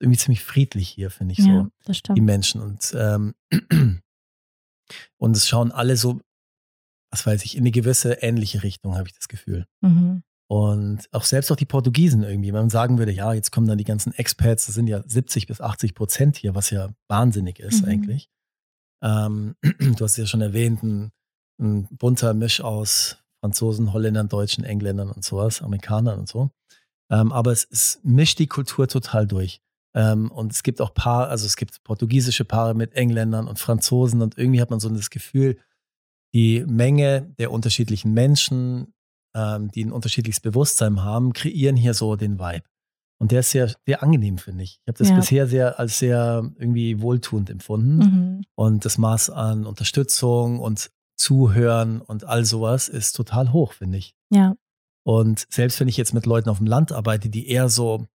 Irgendwie ziemlich friedlich hier, finde ich ja, so. Die Menschen. Und, ähm, und es schauen alle so, was weiß ich, in eine gewisse ähnliche Richtung, habe ich das Gefühl. Mhm. Und auch selbst auch die Portugiesen irgendwie, wenn man sagen würde, ja, jetzt kommen dann die ganzen Expats, das sind ja 70 bis 80 Prozent hier, was ja wahnsinnig ist mhm. eigentlich. Ähm, du hast ja schon erwähnt, ein ein bunter Misch aus Franzosen, Holländern, Deutschen, Engländern und sowas, Amerikanern und so. Ähm, aber es, es, mischt die Kultur total durch. Ähm, und es gibt auch Paare, also es gibt portugiesische Paare mit Engländern und Franzosen und irgendwie hat man so das Gefühl, die Menge der unterschiedlichen Menschen, ähm, die ein unterschiedliches Bewusstsein haben, kreieren hier so den Vibe. Und der ist sehr, sehr angenehm, finde ich. Ich habe das ja. bisher sehr als sehr irgendwie wohltuend empfunden. Mhm. Und das Maß an Unterstützung und Zuhören und all sowas ist total hoch, finde ich. Ja. Und selbst wenn ich jetzt mit Leuten auf dem Land arbeite, die eher so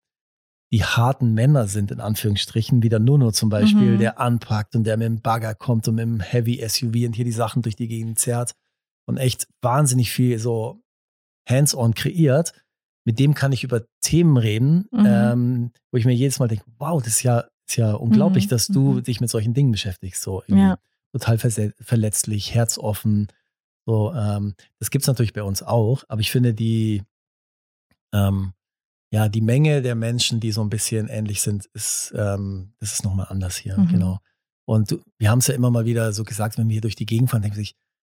die harten Männer sind, in Anführungsstrichen, wie der Nuno zum Beispiel, mhm. der anpackt und der mit dem Bagger kommt und mit dem Heavy SUV und hier die Sachen durch die Gegend zerrt und echt wahnsinnig viel so hands-on kreiert, mit dem kann ich über Themen reden, mhm. ähm, wo ich mir jedes Mal denke, wow, das ist ja, ist ja unglaublich, mhm. dass du mhm. dich mit solchen Dingen beschäftigst. So. Ja total verletzlich, herzoffen. So, ähm, das gibt es natürlich bei uns auch, aber ich finde die, ähm, ja, die Menge der Menschen, die so ein bisschen ähnlich sind, ist, ähm, das ist nochmal anders hier, mhm. genau. Und wir haben es ja immer mal wieder so gesagt, wenn wir hier durch die Gegend fahren, denken sich,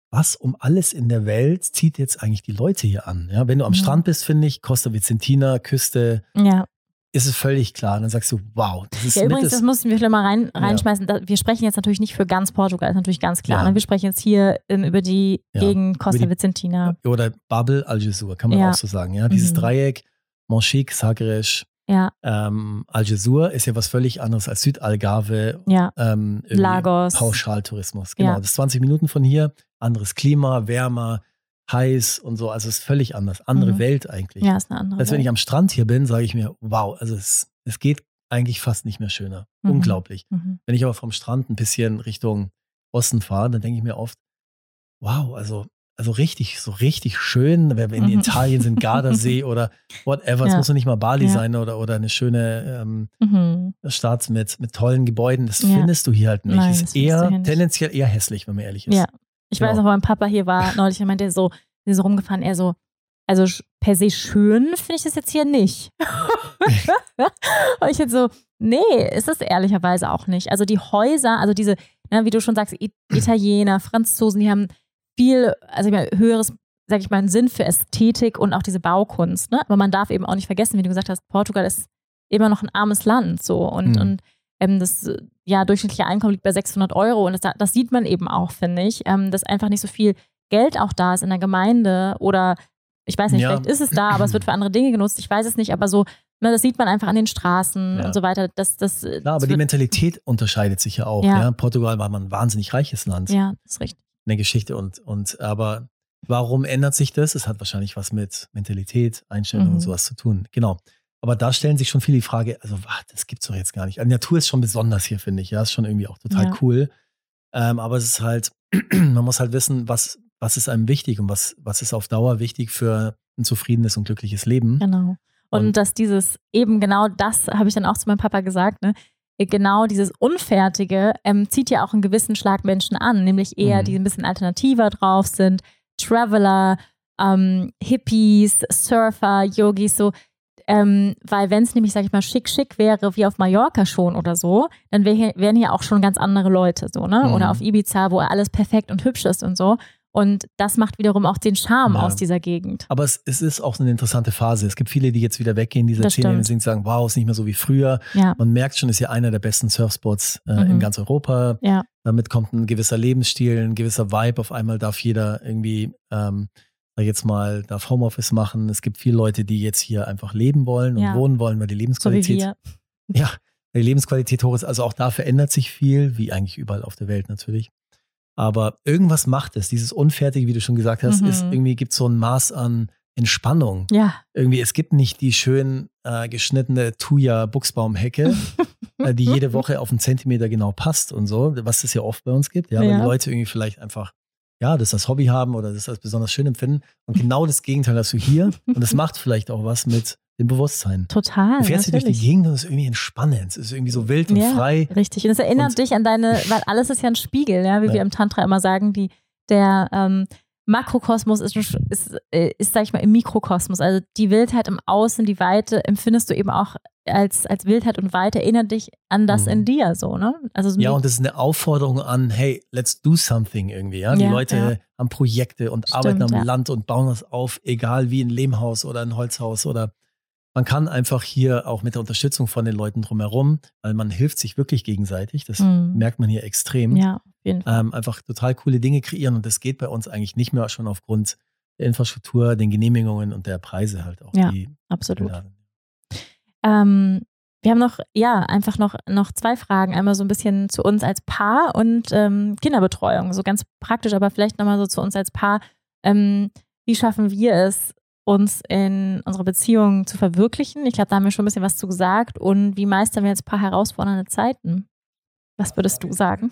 was um alles in der Welt zieht jetzt eigentlich die Leute hier an? Ja, wenn du am mhm. Strand bist, finde ich, Costa Vicentina, Küste, ja ist es völlig klar. dann sagst du, wow, das ist Ja, übrigens, das mussten wir vielleicht mal rein, reinschmeißen. Ja. Wir sprechen jetzt natürlich nicht für ganz Portugal, ist natürlich ganz klar. Ja. Ne? Wir sprechen jetzt hier ähm, über die ja. Gegend Costa die, Vicentina. Oder Babel Algesur, kann man auch so sagen. Ja, dieses mhm. Dreieck, Monchique, Sagres, ja. Ähm, Algesur ist ja was völlig anderes als Südalgarve. Ja. Ähm, Lagos. Pauschaltourismus. Genau. Das ist 20 Minuten von hier. Anderes Klima, wärmer, heiß und so. Also es ist völlig anders. Andere mhm. Welt eigentlich. Ja, ist eine andere. Als wenn ich am Strand hier bin, sage ich mir, wow, also es, es geht eigentlich fast nicht mehr schöner. Mhm. Unglaublich. Mhm. Wenn ich aber vom Strand ein bisschen Richtung Osten fahre, dann denke ich mir oft, wow, also, also richtig, so richtig schön, wenn wir in mhm. Italien sind, Gardasee oder whatever. Es muss doch nicht mal Bali ja. sein oder, oder eine schöne ähm, mhm. Stadt mit, mit tollen Gebäuden. Das ja. findest du hier halt nicht. Nein, ist eher tendenziell eher hässlich, wenn man ehrlich ist. Ja, ich genau. weiß noch, mein Papa hier war neulich und meinte so, wir so rumgefahren, er so, also per se schön finde ich das jetzt hier nicht. und ich jetzt so, nee, ist es ehrlicherweise auch nicht. Also die Häuser, also diese, ne, wie du schon sagst, Italiener, Franzosen, die haben viel, also ich meine, höheres, sag ich mal, einen Sinn für Ästhetik und auch diese Baukunst. Ne? Aber man darf eben auch nicht vergessen, wie du gesagt hast, Portugal ist immer noch ein armes Land so und, mhm. und ähm, das ja, durchschnittliche Einkommen liegt bei 600 Euro und das, das sieht man eben auch, finde ich, ähm, dass einfach nicht so viel Geld auch da ist in der Gemeinde oder ich weiß nicht, ja. vielleicht ist es da, aber es wird für andere Dinge genutzt, ich weiß es nicht, aber so, ne, das sieht man einfach an den Straßen ja. und so weiter. Das, das, das aber die Mentalität unterscheidet sich ja auch. Ja. ja. Portugal war mal ein wahnsinnig reiches Land. Ja, das ist richtig. In der Geschichte und, und aber warum ändert sich das? Es hat wahrscheinlich was mit Mentalität, Einstellung mhm. und sowas zu tun. Genau. Aber da stellen sich schon viele die Frage, also das gibt es doch jetzt gar nicht. Die Natur ist schon besonders hier, finde ich. Ja, ist schon irgendwie auch total ja. cool. Ähm, aber es ist halt, man muss halt wissen, was, was ist einem wichtig und was, was ist auf Dauer wichtig für ein zufriedenes und glückliches Leben. Genau. Und, und dass dieses eben genau das, habe ich dann auch zu meinem Papa gesagt, ne? Genau dieses Unfertige ähm, zieht ja auch einen gewissen Schlag Menschen an, nämlich eher, mhm. die ein bisschen alternativer drauf sind, Traveler, ähm, Hippies, Surfer, Yogis, so ähm, weil wenn es nämlich, sag ich mal, schick, schick wäre, wie auf Mallorca schon oder so, dann wär, wären hier auch schon ganz andere Leute so, ne? Mhm. Oder auf Ibiza, wo alles perfekt und hübsch ist und so. Und das macht wiederum auch den Charme ja. aus dieser Gegend. Aber es, es, ist auch eine interessante Phase. Es gibt viele, die jetzt wieder weggehen, diese Szene und sagen, wow, ist nicht mehr so wie früher. Ja. Man merkt schon, ist ja einer der besten Surfspots äh, mhm. in ganz Europa. Ja. Damit kommt ein gewisser Lebensstil, ein gewisser Vibe. Auf einmal darf jeder irgendwie ähm, jetzt mal, darf Homeoffice machen. Es gibt viele Leute, die jetzt hier einfach leben wollen und wohnen wollen, weil die Lebensqualität, so ja, die Lebensqualität hoch ist. Also auch da verändert sich viel, wie eigentlich überall auf der Welt natürlich. Aber irgendwas macht es. Dieses Unfertige, wie du schon gesagt hast, mhm. ist irgendwie gibt so ein Maß an Entspannung. Ja. Irgendwie, es gibt nicht die schön äh, geschnittene Thuja-Buchsbaumhecke, äh, die jede Woche auf einen Zentimeter genau passt und so, was es ja oft bei uns gibt, ja, ja. weil die Leute irgendwie vielleicht einfach ja, das als Hobby haben oder das als besonders schön empfinden. Und genau das Gegenteil hast du hier. Und das macht vielleicht auch was mit dem Bewusstsein. Total. Du fährst hier durch die Gegend und es ist irgendwie entspannend. Es ist irgendwie so wild und ja, frei. Richtig. Und es erinnert und dich an deine, weil alles ist ja ein Spiegel, ja, wie ja. wir im Tantra immer sagen, die, der ähm, Makrokosmos ist, ist, äh, ist, sag ich mal, im Mikrokosmos. Also die Wildheit im Außen, die Weite empfindest du eben auch als, als Wildheit und Weite. Erinnert dich an das mhm. in dir so, ne? Also ja, und das ist eine Aufforderung an, hey, let's do something irgendwie. Ja? Die ja, Leute ja. haben Projekte und Stimmt, arbeiten am ja. Land und bauen das auf, egal wie ein Lehmhaus oder ein Holzhaus oder man kann einfach hier auch mit der Unterstützung von den Leuten drumherum, weil man hilft sich wirklich gegenseitig. Das mhm. merkt man hier extrem. Ja. Ähm, einfach total coole Dinge kreieren und das geht bei uns eigentlich nicht mehr schon aufgrund der Infrastruktur, den Genehmigungen und der Preise halt auch. Ja, absolut. Ähm, wir haben noch, ja, einfach noch, noch zwei Fragen. Einmal so ein bisschen zu uns als Paar und ähm, Kinderbetreuung. So ganz praktisch, aber vielleicht nochmal so zu uns als Paar. Ähm, wie schaffen wir es, uns in unserer Beziehung zu verwirklichen. Ich glaube, da haben wir schon ein bisschen was zu gesagt. Und wie meistern wir jetzt ein paar herausfordernde Zeiten? Was würdest du sagen?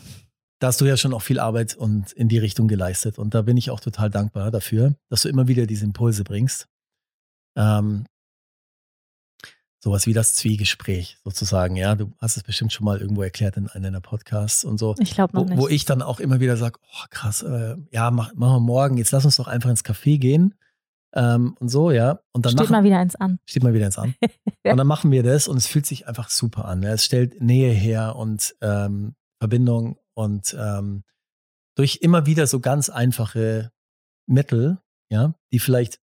Da hast du ja schon auch viel Arbeit und in die Richtung geleistet. Und da bin ich auch total dankbar dafür, dass du immer wieder diese Impulse bringst. Ähm, sowas wie das Zwiegespräch sozusagen. Ja, du hast es bestimmt schon mal irgendwo erklärt in einem deiner Podcasts und so. Ich glaube noch wo, nicht. Wo ich dann auch immer wieder sage, oh krass, äh, ja, mach, machen wir morgen, jetzt lass uns doch einfach ins Café gehen ähm, und so, ja. Und dann steht machen, mal wieder eins an. Steht mal wieder eins an. und dann machen wir das und es fühlt sich einfach super an. Ja. Es stellt Nähe her und ähm, Verbindung und ähm, durch immer wieder so ganz einfache Mittel, ja, die vielleicht,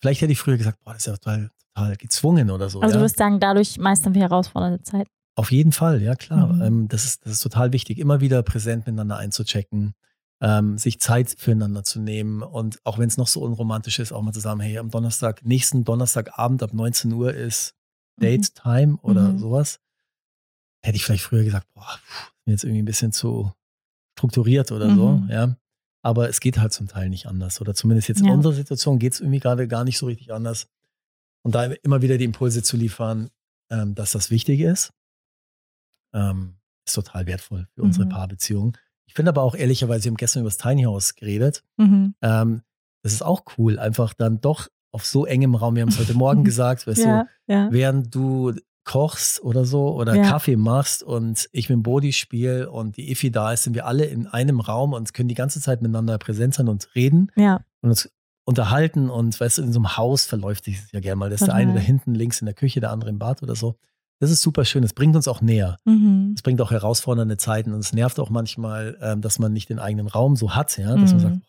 vielleicht hätte ich früher gesagt, boah, das ist ja total, total gezwungen oder so. Also ja. du würdest sagen, dadurch meistern wir herausfordernde Zeit. Auf jeden Fall, ja klar. Mhm. Ähm, das, ist, das ist total wichtig, immer wieder präsent miteinander einzuchecken ähm, sich Zeit füreinander zu nehmen und auch wenn es noch so unromantisch ist, auch mal zu sagen, hey, am Donnerstag, nächsten Donnerstagabend ab 19 Uhr ist Date mhm. Time oder mhm. sowas. Hätte ich vielleicht früher gesagt, boah, bin jetzt irgendwie ein bisschen zu strukturiert oder mhm. so, ja. Aber es geht halt zum Teil nicht anders. Oder zumindest jetzt in ja. unserer Situation geht es irgendwie gerade gar nicht so richtig anders. Und da immer wieder die Impulse zu liefern, ähm, dass das wichtig ist, ähm, ist total wertvoll für unsere mhm. Paarbeziehung. Ich finde aber auch ehrlicherweise, wir haben gestern über das Tiny House geredet. Mhm. Ähm, das ist auch cool, einfach dann doch auf so engem Raum. Wir haben es heute Morgen gesagt, weißt ja, du, ja. während du kochst oder so oder ja. Kaffee machst und ich mit dem Body spiele und die Effi da ist, sind wir alle in einem Raum und können die ganze Zeit miteinander präsent sein und reden ja. und uns unterhalten und weißt du, in so einem Haus verläuft sich ja gerne mal. Das ist der eine da hinten links in der Küche, der andere im Bad oder so. Das ist super schön. Es bringt uns auch näher. Mhm. Es bringt auch herausfordernde Zeiten und es nervt auch manchmal, ähm, dass man nicht den eigenen Raum so hat, ja, dass mhm. man sagt,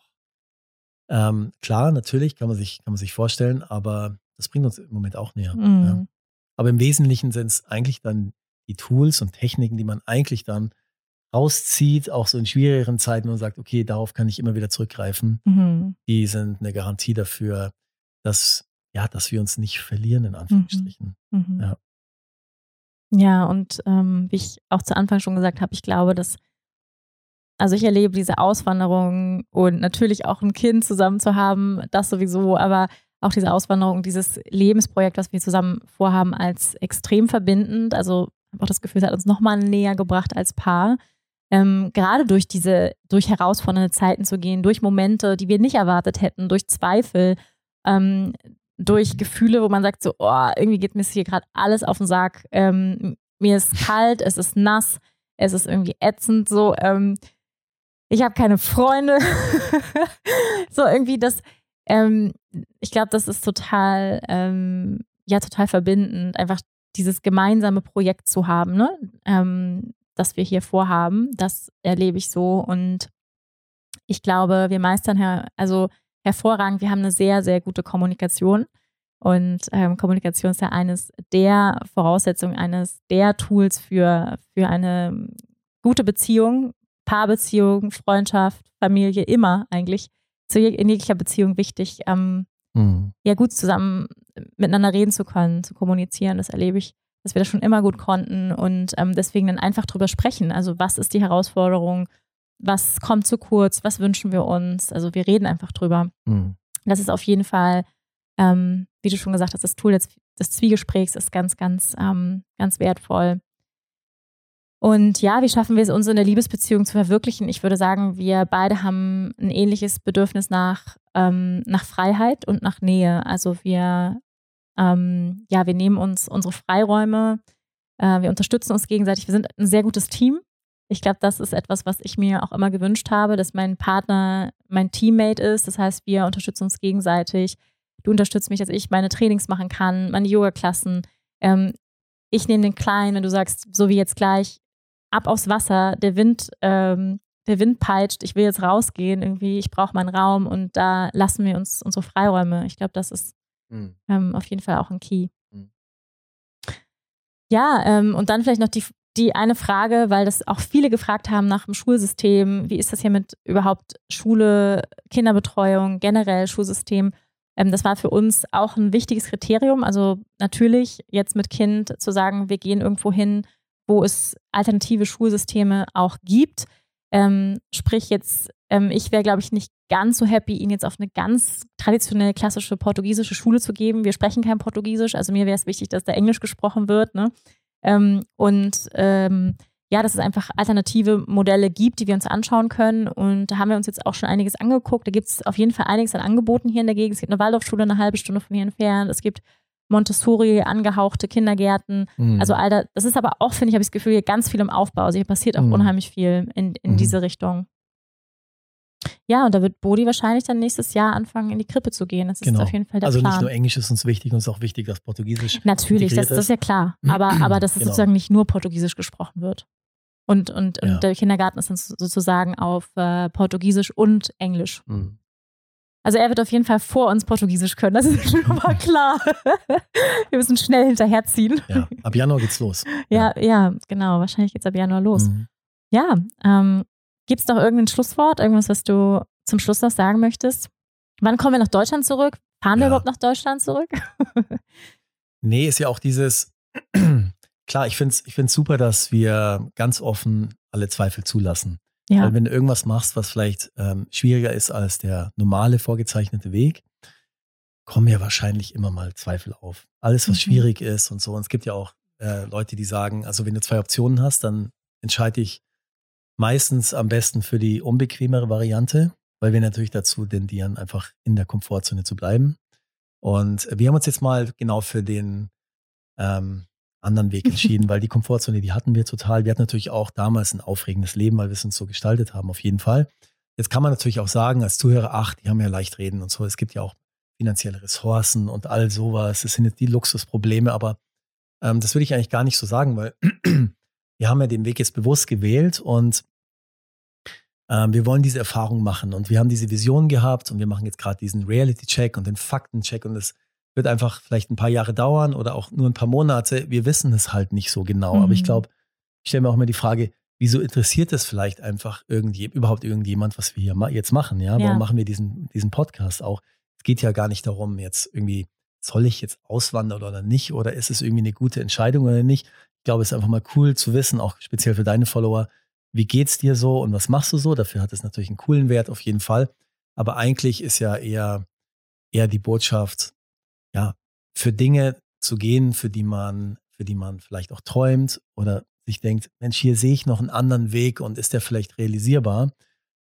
ähm, klar, natürlich kann man sich, kann man sich vorstellen, aber das bringt uns im Moment auch näher. Mhm. Ja. Aber im Wesentlichen sind es eigentlich dann die Tools und Techniken, die man eigentlich dann rauszieht, auch so in schwierigeren Zeiten, man sagt, okay, darauf kann ich immer wieder zurückgreifen, mhm. die sind eine Garantie dafür, dass, ja, dass wir uns nicht verlieren, in Anführungsstrichen. Mhm. mhm. Ja. Ja, und ähm, wie ich auch zu Anfang schon gesagt habe, ich glaube, dass, also ich erlebe diese Auswanderung und natürlich auch ein Kind zusammen zu haben, das sowieso, aber auch diese Auswanderung, dieses Lebensprojekt, was wir zusammen vorhaben, als extrem verbindend. Also habe auch das Gefühl, es hat uns nochmal näher gebracht als Paar. Ähm, gerade durch diese, durch herausfordernde Zeiten zu gehen, durch Momente, die wir nicht erwartet hätten, durch Zweifel, ähm, durch Gefühle, wo man sagt, so, oh, irgendwie geht mir hier gerade alles auf den Sack. Ähm, mir ist kalt, es ist nass, es ist irgendwie ätzend, so. Ähm, ich habe keine Freunde. so irgendwie das, ähm, ich glaube, das ist total, ähm, ja, total verbindend, einfach dieses gemeinsame Projekt zu haben, ne? Ähm, das wir hier vorhaben. Das erlebe ich so und ich glaube, wir meistern her, also hervorragend. Wir haben eine sehr, sehr gute Kommunikation. Und ähm, Kommunikation ist ja eines der Voraussetzungen, eines der Tools für, für eine gute Beziehung, Paarbeziehung, Freundschaft, Familie, immer eigentlich. Zu in jeglicher Beziehung wichtig, ähm, mhm. ja gut zusammen miteinander reden zu können, zu kommunizieren. Das erlebe ich, dass wir das schon immer gut konnten und ähm, deswegen dann einfach drüber sprechen. Also was ist die Herausforderung? was kommt zu kurz, was wünschen wir uns. Also wir reden einfach drüber. Mhm. Das ist auf jeden Fall, ähm, wie du schon gesagt hast, das Tool des, des Zwiegesprächs ist ganz, ganz, ähm, ganz wertvoll. Und ja, wie schaffen wir es, uns in der Liebesbeziehung zu verwirklichen? Ich würde sagen, wir beide haben ein ähnliches Bedürfnis nach, ähm, nach Freiheit und nach Nähe. Also wir, ähm, ja, wir nehmen uns unsere Freiräume, äh, wir unterstützen uns gegenseitig. Wir sind ein sehr gutes Team. Ich glaube, das ist etwas, was ich mir auch immer gewünscht habe, dass mein Partner mein Teammate ist. Das heißt, wir unterstützen uns gegenseitig. Du unterstützt mich, dass ich meine Trainings machen kann, meine Yoga-Klassen. Ähm, ich nehme den Kleinen, wenn du sagst, so wie jetzt gleich, ab aufs Wasser, der Wind, ähm, der Wind peitscht, ich will jetzt rausgehen, irgendwie, ich brauche meinen Raum und da lassen wir uns unsere Freiräume. Ich glaube, das ist mhm. ähm, auf jeden Fall auch ein Key. Mhm. Ja, ähm, und dann vielleicht noch die die eine Frage, weil das auch viele gefragt haben nach dem Schulsystem. Wie ist das hier mit überhaupt Schule, Kinderbetreuung, generell Schulsystem? Ähm, das war für uns auch ein wichtiges Kriterium. Also natürlich jetzt mit Kind zu sagen, wir gehen irgendwo hin, wo es alternative Schulsysteme auch gibt. Ähm, sprich jetzt, ähm, ich wäre, glaube ich, nicht ganz so happy, ihn jetzt auf eine ganz traditionelle klassische portugiesische Schule zu geben. Wir sprechen kein Portugiesisch, also mir wäre es wichtig, dass da Englisch gesprochen wird. Ne? Ähm, und ähm, ja, dass es einfach alternative Modelle gibt, die wir uns anschauen können. Und da haben wir uns jetzt auch schon einiges angeguckt. Da gibt es auf jeden Fall einiges an Angeboten hier in der Gegend. Es gibt eine Waldorfschule eine halbe Stunde von hier entfernt. Es gibt Montessori angehauchte Kindergärten. Mhm. Also all das, das ist aber auch, finde ich, habe ich das Gefühl, hier ganz viel im Aufbau. Also hier passiert auch mhm. unheimlich viel in, in mhm. diese Richtung. Ja, und da wird Bodi wahrscheinlich dann nächstes Jahr anfangen, in die Krippe zu gehen. Das genau. ist auf jeden Fall der also Plan. Also nicht nur Englisch ist uns wichtig, uns ist auch wichtig, dass Portugiesisch. Natürlich, das, das, ist ja klar. Aber, aber dass es genau. sozusagen nicht nur Portugiesisch gesprochen wird. Und, und, und ja. der Kindergarten ist dann sozusagen auf äh, Portugiesisch und Englisch. Mhm. Also er wird auf jeden Fall vor uns Portugiesisch können, das ist schon mal klar. Wir müssen schnell hinterherziehen. Ja, ab Januar geht's los. Ja, ja, ja genau. Wahrscheinlich geht's ab Januar los. Mhm. Ja, ähm, Gibt es noch irgendein Schlusswort, irgendwas, was du zum Schluss noch sagen möchtest? Wann kommen wir nach Deutschland zurück? Fahren ja. wir überhaupt nach Deutschland zurück? nee, ist ja auch dieses, klar, ich finde es ich find's super, dass wir ganz offen alle Zweifel zulassen. Ja. Weil wenn du irgendwas machst, was vielleicht ähm, schwieriger ist als der normale vorgezeichnete Weg, kommen ja wahrscheinlich immer mal Zweifel auf. Alles, was mhm. schwierig ist und so. Und es gibt ja auch äh, Leute, die sagen, also wenn du zwei Optionen hast, dann entscheide ich meistens am besten für die unbequemere Variante, weil wir natürlich dazu tendieren, einfach in der Komfortzone zu bleiben. Und wir haben uns jetzt mal genau für den ähm, anderen Weg entschieden, weil die Komfortzone, die hatten wir total. Wir hatten natürlich auch damals ein aufregendes Leben, weil wir es uns so gestaltet haben, auf jeden Fall. Jetzt kann man natürlich auch sagen, als Zuhörer, ach, die haben ja leicht reden und so. Es gibt ja auch finanzielle Ressourcen und all sowas. Es sind jetzt die Luxusprobleme, aber ähm, das würde ich eigentlich gar nicht so sagen, weil wir haben ja den Weg jetzt bewusst gewählt und ähm, wir wollen diese Erfahrung machen und wir haben diese Vision gehabt und wir machen jetzt gerade diesen Reality-Check und den Fakten-Check und das wird einfach vielleicht ein paar Jahre dauern oder auch nur ein paar Monate. Wir wissen es halt nicht so genau. Mhm. Aber ich mhm. glaube, ich stelle mir auch immer die Frage, wieso interessiert es vielleicht einfach irgendje, überhaupt irgendjemand, was wir hier jetzt machen? Ja, warum machen wir diesen, diesen Podcast auch? Es geht ja gar nicht darum, jetzt irgendwie, soll ich jetzt auswandern oder nicht? Oder ist es irgendwie eine gute Entscheidung oder nicht? Ich glaube, es ist einfach mal cool zu wissen, auch speziell für deine Follower, wie geht's dir so und was machst du so? Dafür hat es natürlich einen coolen Wert auf jeden Fall. Aber eigentlich ist ja eher, eher die Botschaft, ja, für Dinge zu gehen, für die man, für die man vielleicht auch träumt oder sich denkt, Mensch, hier sehe ich noch einen anderen Weg und ist der vielleicht realisierbar?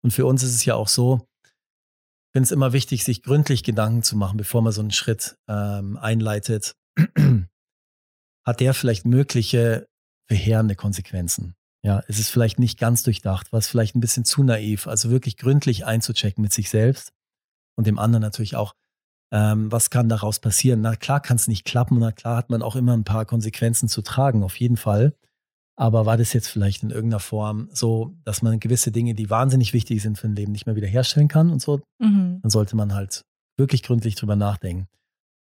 Und für uns ist es ja auch so, ich finde es immer wichtig, sich gründlich Gedanken zu machen, bevor man so einen Schritt ähm, einleitet. Hat der vielleicht mögliche verheerende Konsequenzen? Ja, es ist vielleicht nicht ganz durchdacht, was vielleicht ein bisschen zu naiv. Also wirklich gründlich einzuchecken mit sich selbst und dem anderen natürlich auch, ähm, was kann daraus passieren. Na klar kann es nicht klappen, na klar hat man auch immer ein paar Konsequenzen zu tragen, auf jeden Fall. Aber war das jetzt vielleicht in irgendeiner Form so, dass man gewisse Dinge, die wahnsinnig wichtig sind für ein Leben, nicht mehr wiederherstellen kann und so? Mhm. Dann sollte man halt wirklich gründlich drüber nachdenken.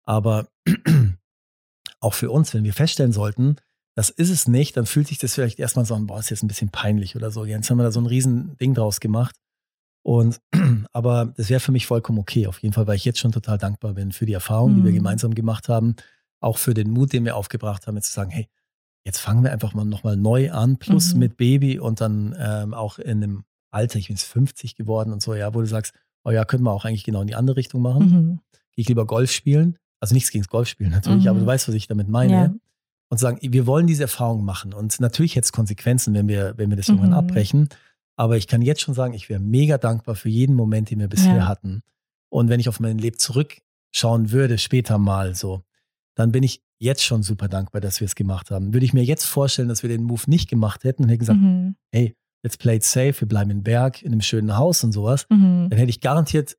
Aber auch für uns, wenn wir feststellen sollten, das ist es nicht, dann fühlt sich das vielleicht erstmal so an, boah, ist jetzt ein bisschen peinlich oder so. Jetzt haben wir da so ein riesen Ding draus gemacht. Und, aber das wäre für mich vollkommen okay, auf jeden Fall, weil ich jetzt schon total dankbar bin für die Erfahrung, mhm. die wir mhm. gemeinsam gemacht haben. Auch für den Mut, den wir aufgebracht haben, jetzt zu sagen, hey, jetzt fangen wir einfach mal nochmal neu an, plus mhm. mit Baby und dann ähm, auch in einem Alter, ich bin jetzt 50 geworden und so, ja, wo du sagst, oh ja, könnte man auch eigentlich genau in die andere Richtung machen. Mhm. Gehe ich lieber Golf spielen. Also nichts gegen Golf spielen natürlich, aber du mhm. weißt, was ich damit meine. Ja und sagen, wir wollen diese Erfahrung machen. Und natürlich hätte es Konsequenzen, wenn wir, wenn wir das irgendwann mhm. abbrechen. Aber ich kann jetzt schon sagen, ich wäre mega dankbar für jeden Moment, den wir bisher ja. hatten. Und wenn ich auf mein Leben zurückschauen würde, später mal so, dann bin ich jetzt schon super dankbar, dass wir es gemacht haben. Würde ich mir jetzt vorstellen, dass wir den Move nicht gemacht hätten und hätte gesagt, mhm. hey, let's play it safe, wir bleiben in Berg, in einem schönen Haus und sowas, mhm. dann hätte ich garantiert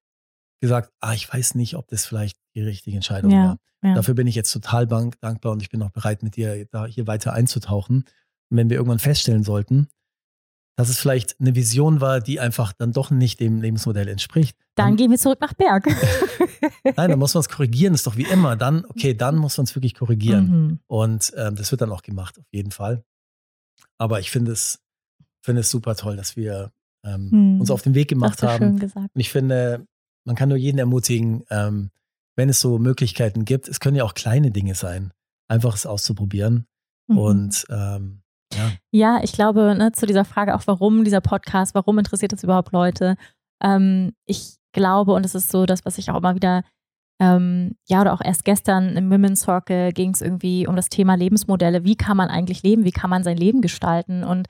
gesagt, ah, ich weiß nicht, ob das vielleicht die richtige Entscheidung ja. war. Ja. Dafür bin ich jetzt total dankbar und ich bin auch bereit, mit dir da hier weiter einzutauchen. Und wenn wir irgendwann feststellen sollten, dass es vielleicht eine Vision war, die einfach dann doch nicht dem Lebensmodell entspricht. Dann, dann gehen wir zurück nach Berg. Nein, dann muss man es korrigieren, das ist doch wie immer. Dann, okay, dann muss man es wirklich korrigieren. Mhm. Und ähm, das wird dann auch gemacht, auf jeden Fall. Aber ich finde es, finde es super toll, dass wir ähm, mhm. uns auf den Weg gemacht haben. Und ich finde, man kann nur jeden ermutigen, ähm, wenn es so Möglichkeiten gibt, es können ja auch kleine Dinge sein, einfach es auszuprobieren. Mhm. Und ähm, ja. ja, ich glaube, ne, zu dieser Frage auch, warum dieser Podcast, warum interessiert das überhaupt Leute? Ähm, ich glaube, und es ist so das, was ich auch immer wieder, ähm, ja, oder auch erst gestern im Women's Circle ging es irgendwie um das Thema Lebensmodelle. Wie kann man eigentlich leben? Wie kann man sein Leben gestalten? Und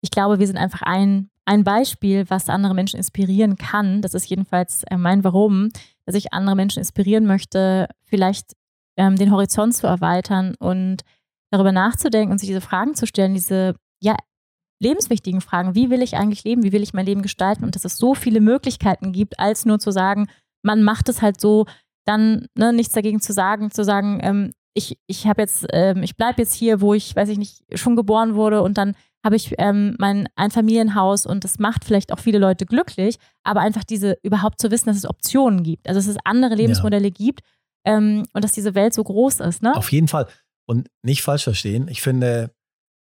ich glaube, wir sind einfach ein, ein Beispiel, was andere Menschen inspirieren kann. Das ist jedenfalls äh, mein Warum, dass ich andere Menschen inspirieren möchte, vielleicht ähm, den Horizont zu erweitern und darüber nachzudenken und sich diese Fragen zu stellen, diese ja, lebenswichtigen Fragen. Wie will ich eigentlich leben? Wie will ich mein Leben gestalten? Und dass es so viele Möglichkeiten gibt, als nur zu sagen, man macht es halt so, dann ne, nichts dagegen zu sagen, zu sagen, ähm, ich, ich habe jetzt, ähm, ich bleibe jetzt hier, wo ich, weiß ich nicht, schon geboren wurde und dann habe ich ähm, mein Einfamilienhaus und das macht vielleicht auch viele Leute glücklich, aber einfach diese überhaupt zu wissen, dass es Optionen gibt, also dass es andere Lebensmodelle ja. gibt ähm, und dass diese Welt so groß ist. Ne? Auf jeden Fall. Und nicht falsch verstehen, ich finde,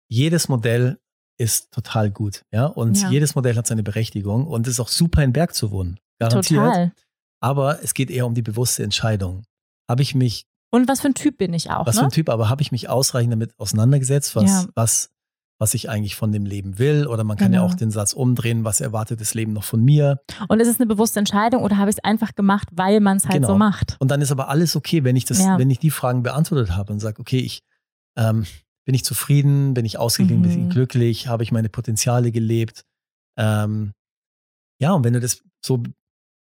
jedes Modell ist total gut, ja, und ja. jedes Modell hat seine Berechtigung und es ist auch super in Berg zu wohnen, garantiert. Total. Aber es geht eher um die bewusste Entscheidung. Habe ich mich und was für ein Typ bin ich auch? Was ne? für ein Typ, aber habe ich mich ausreichend damit auseinandergesetzt, was, ja. was was ich eigentlich von dem Leben will. Oder man kann genau. ja auch den Satz umdrehen, was erwartet das Leben noch von mir. Und ist es eine bewusste Entscheidung oder habe ich es einfach gemacht, weil man es halt genau. so macht? Und dann ist aber alles okay, wenn ich das, ja. wenn ich die Fragen beantwortet habe und sage, okay, ich ähm, bin ich zufrieden, bin ich ausgeglichen, mhm. bin ich glücklich, habe ich meine Potenziale gelebt. Ähm, ja, und wenn du das so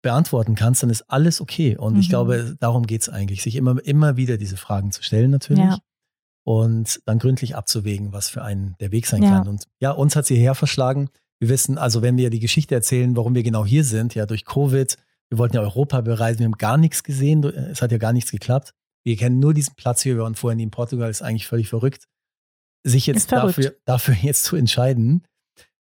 beantworten kannst, dann ist alles okay. Und mhm. ich glaube, darum geht es eigentlich, sich immer, immer wieder diese Fragen zu stellen, natürlich. Ja und dann gründlich abzuwägen, was für einen der Weg sein ja. kann. Und ja, uns hat sie hierher verschlagen. Wir wissen, also wenn wir die Geschichte erzählen, warum wir genau hier sind, ja, durch Covid, wir wollten ja Europa bereisen, wir haben gar nichts gesehen, es hat ja gar nichts geklappt. Wir kennen nur diesen Platz hier, wir waren vorher nie in Portugal, ist eigentlich völlig verrückt. Sich jetzt dafür, dafür jetzt zu entscheiden,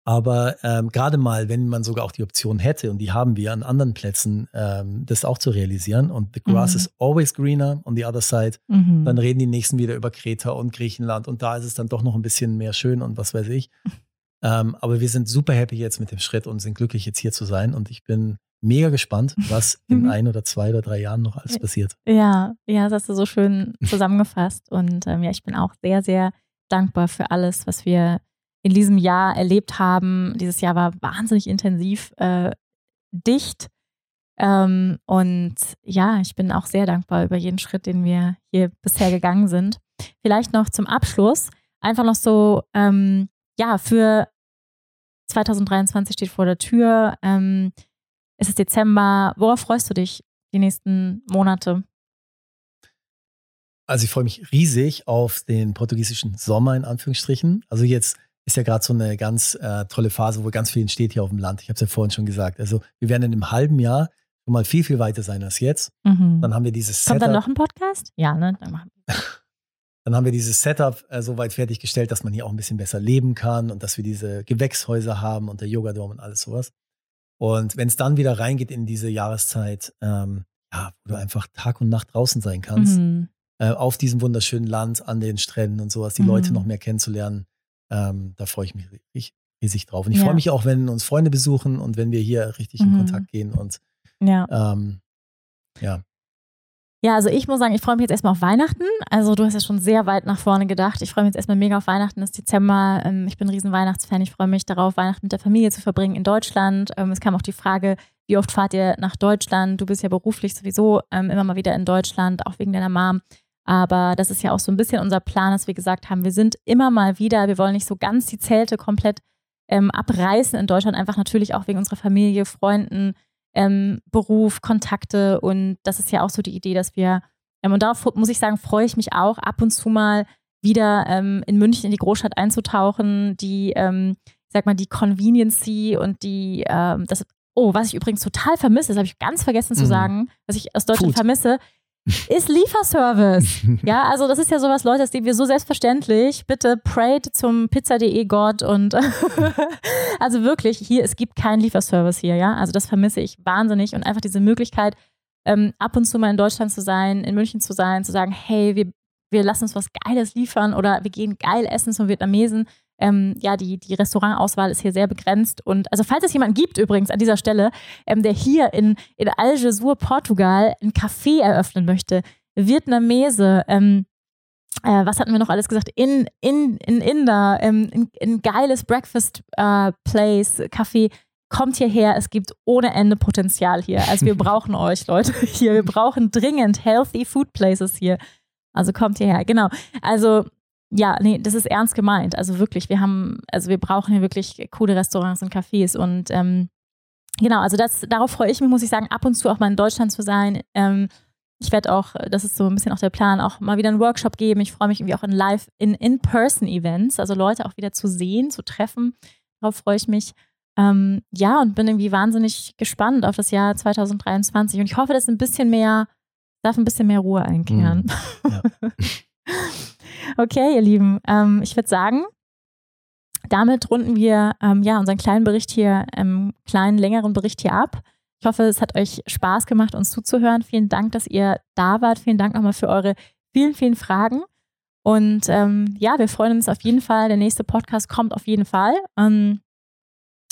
Aber ähm, gerade mal, wenn man sogar auch die Option hätte, und die haben wir an anderen Plätzen, ähm, das auch zu realisieren, und the grass mhm. is always greener on the other side, mhm. dann reden die nächsten wieder über Kreta und Griechenland und da ist es dann doch noch ein bisschen mehr schön und was weiß ich. ähm, aber wir sind super happy jetzt mit dem Schritt und sind glücklich, jetzt hier zu sein. Und ich bin mega gespannt, was in mhm. ein oder zwei oder drei Jahren noch alles passiert. Ja, ja, das hast du so schön zusammengefasst. Und ähm, ja, ich bin auch sehr, sehr dankbar für alles, was wir in diesem Jahr erlebt haben. Dieses Jahr war wahnsinnig intensiv, äh, dicht. Ähm, und ja, ich bin auch sehr dankbar über jeden Schritt, den wir hier bisher gegangen sind. Vielleicht noch zum Abschluss, einfach noch so, ähm, ja, für 2023 steht vor der Tür. Ähm, es ist Dezember. Worauf freust du dich die nächsten Monate? Also ich freue mich riesig auf den portugiesischen Sommer in Anführungsstrichen. Also jetzt ist ja gerade so eine ganz äh, tolle Phase, wo ganz viel entsteht hier auf dem Land. Ich habe es ja vorhin schon gesagt. Also wir werden in einem halben Jahr schon mal viel, viel weiter sein als jetzt. Mhm. Dann haben wir dieses Kommt Setup. dann noch ein Podcast? Ja, ne? Dann machen wir. Dann haben wir dieses Setup äh, so weit fertiggestellt, dass man hier auch ein bisschen besser leben kann und dass wir diese Gewächshäuser haben und der Yogadom und alles sowas. Und wenn es dann wieder reingeht in diese Jahreszeit, ähm, ja, wo du einfach Tag und Nacht draußen sein kannst, mhm. äh, auf diesem wunderschönen Land, an den Stränden und sowas, die mhm. Leute noch mehr kennenzulernen, ähm, da freue ich mich riesig, riesig drauf. Und ich ja. freue mich auch, wenn uns Freunde besuchen und wenn wir hier richtig mhm. in Kontakt gehen und ja. Ähm, ja. Ja, also ich muss sagen, ich freue mich jetzt erstmal auf Weihnachten. Also du hast ja schon sehr weit nach vorne gedacht. Ich freue mich jetzt erstmal mega auf Weihnachten. Es ist Dezember. Ähm, ich bin ein riesen Weihnachtsfan. Ich freue mich darauf, Weihnachten mit der Familie zu verbringen in Deutschland. Ähm, es kam auch die Frage, wie oft fahrt ihr nach Deutschland? Du bist ja beruflich sowieso ähm, immer mal wieder in Deutschland, auch wegen deiner Mom. Aber das ist ja auch so ein bisschen unser Plan, dass wir gesagt haben, wir sind immer mal wieder, wir wollen nicht so ganz die Zelte komplett ähm, abreißen in Deutschland, einfach natürlich auch wegen unserer Familie, Freunden, ähm, Beruf, Kontakte. Und das ist ja auch so die Idee, dass wir, ähm, und darauf muss ich sagen, freue ich mich auch, ab und zu mal wieder ähm, in München in die Großstadt einzutauchen, die, ähm, ich sag mal, die Conveniency und die, ähm, das, oh, was ich übrigens total vermisse, das habe ich ganz vergessen zu mhm. sagen, was ich aus Deutschland Food. vermisse, ist Lieferservice. ja, also das ist ja sowas, Leute, das sehen wir so selbstverständlich. Bitte prayed zum pizza.de Gott und also wirklich, hier, es gibt keinen Lieferservice hier, ja. Also das vermisse ich wahnsinnig und einfach diese Möglichkeit, ähm, ab und zu mal in Deutschland zu sein, in München zu sein, zu sagen, hey, wir, wir lassen uns was Geiles liefern oder wir gehen geil essen zum Vietnamesen ähm, ja, die, die Restaurantauswahl ist hier sehr begrenzt. Und also falls es jemanden gibt übrigens an dieser Stelle, ähm, der hier in, in Algesur, Portugal, ein Café eröffnen möchte, Vietnamese, ähm, äh, was hatten wir noch alles gesagt? In, in, in Inder, ähm, in, in geiles Breakfast äh, Place, Café. Kommt hierher, es gibt ohne Ende Potenzial hier. Also wir brauchen euch, Leute, hier. Wir brauchen dringend healthy food places hier. Also kommt hierher, genau. Also ja, nee, das ist ernst gemeint. Also wirklich, wir haben, also wir brauchen hier wirklich coole Restaurants und Cafés und ähm, genau, also das, darauf freue ich mich, muss ich sagen, ab und zu auch mal in Deutschland zu sein. Ähm, ich werde auch, das ist so ein bisschen auch der Plan, auch mal wieder einen Workshop geben. Ich freue mich irgendwie auch in Live, in In-Person-Events, also Leute auch wieder zu sehen, zu treffen. Darauf freue ich mich. Ähm, ja, und bin irgendwie wahnsinnig gespannt auf das Jahr 2023. Und ich hoffe, dass ein bisschen mehr, darf ein bisschen mehr Ruhe einkehren. Mm, ja. Okay, ihr Lieben, ähm, ich würde sagen, damit runden wir ähm, ja unseren kleinen Bericht hier, ähm, kleinen längeren Bericht hier ab. Ich hoffe, es hat euch Spaß gemacht, uns zuzuhören. Vielen Dank, dass ihr da wart. Vielen Dank nochmal für eure vielen, vielen Fragen. Und ähm, ja, wir freuen uns auf jeden Fall. Der nächste Podcast kommt auf jeden Fall. Ähm,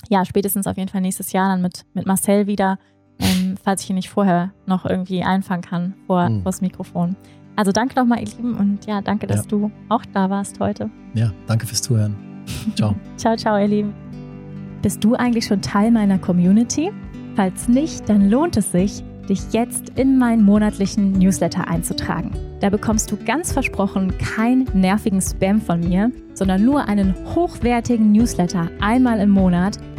ja, spätestens auf jeden Fall nächstes Jahr dann mit, mit Marcel wieder, ähm, falls ich ihn nicht vorher noch irgendwie einfangen kann vor, mhm. vor das Mikrofon. Also danke nochmal, ihr Lieben, und ja, danke, dass ja. du auch da warst heute. Ja, danke fürs Zuhören. Ciao. ciao, ciao, ihr Lieben. Bist du eigentlich schon Teil meiner Community? Falls nicht, dann lohnt es sich, dich jetzt in meinen monatlichen Newsletter einzutragen. Da bekommst du ganz versprochen keinen nervigen Spam von mir, sondern nur einen hochwertigen Newsletter einmal im Monat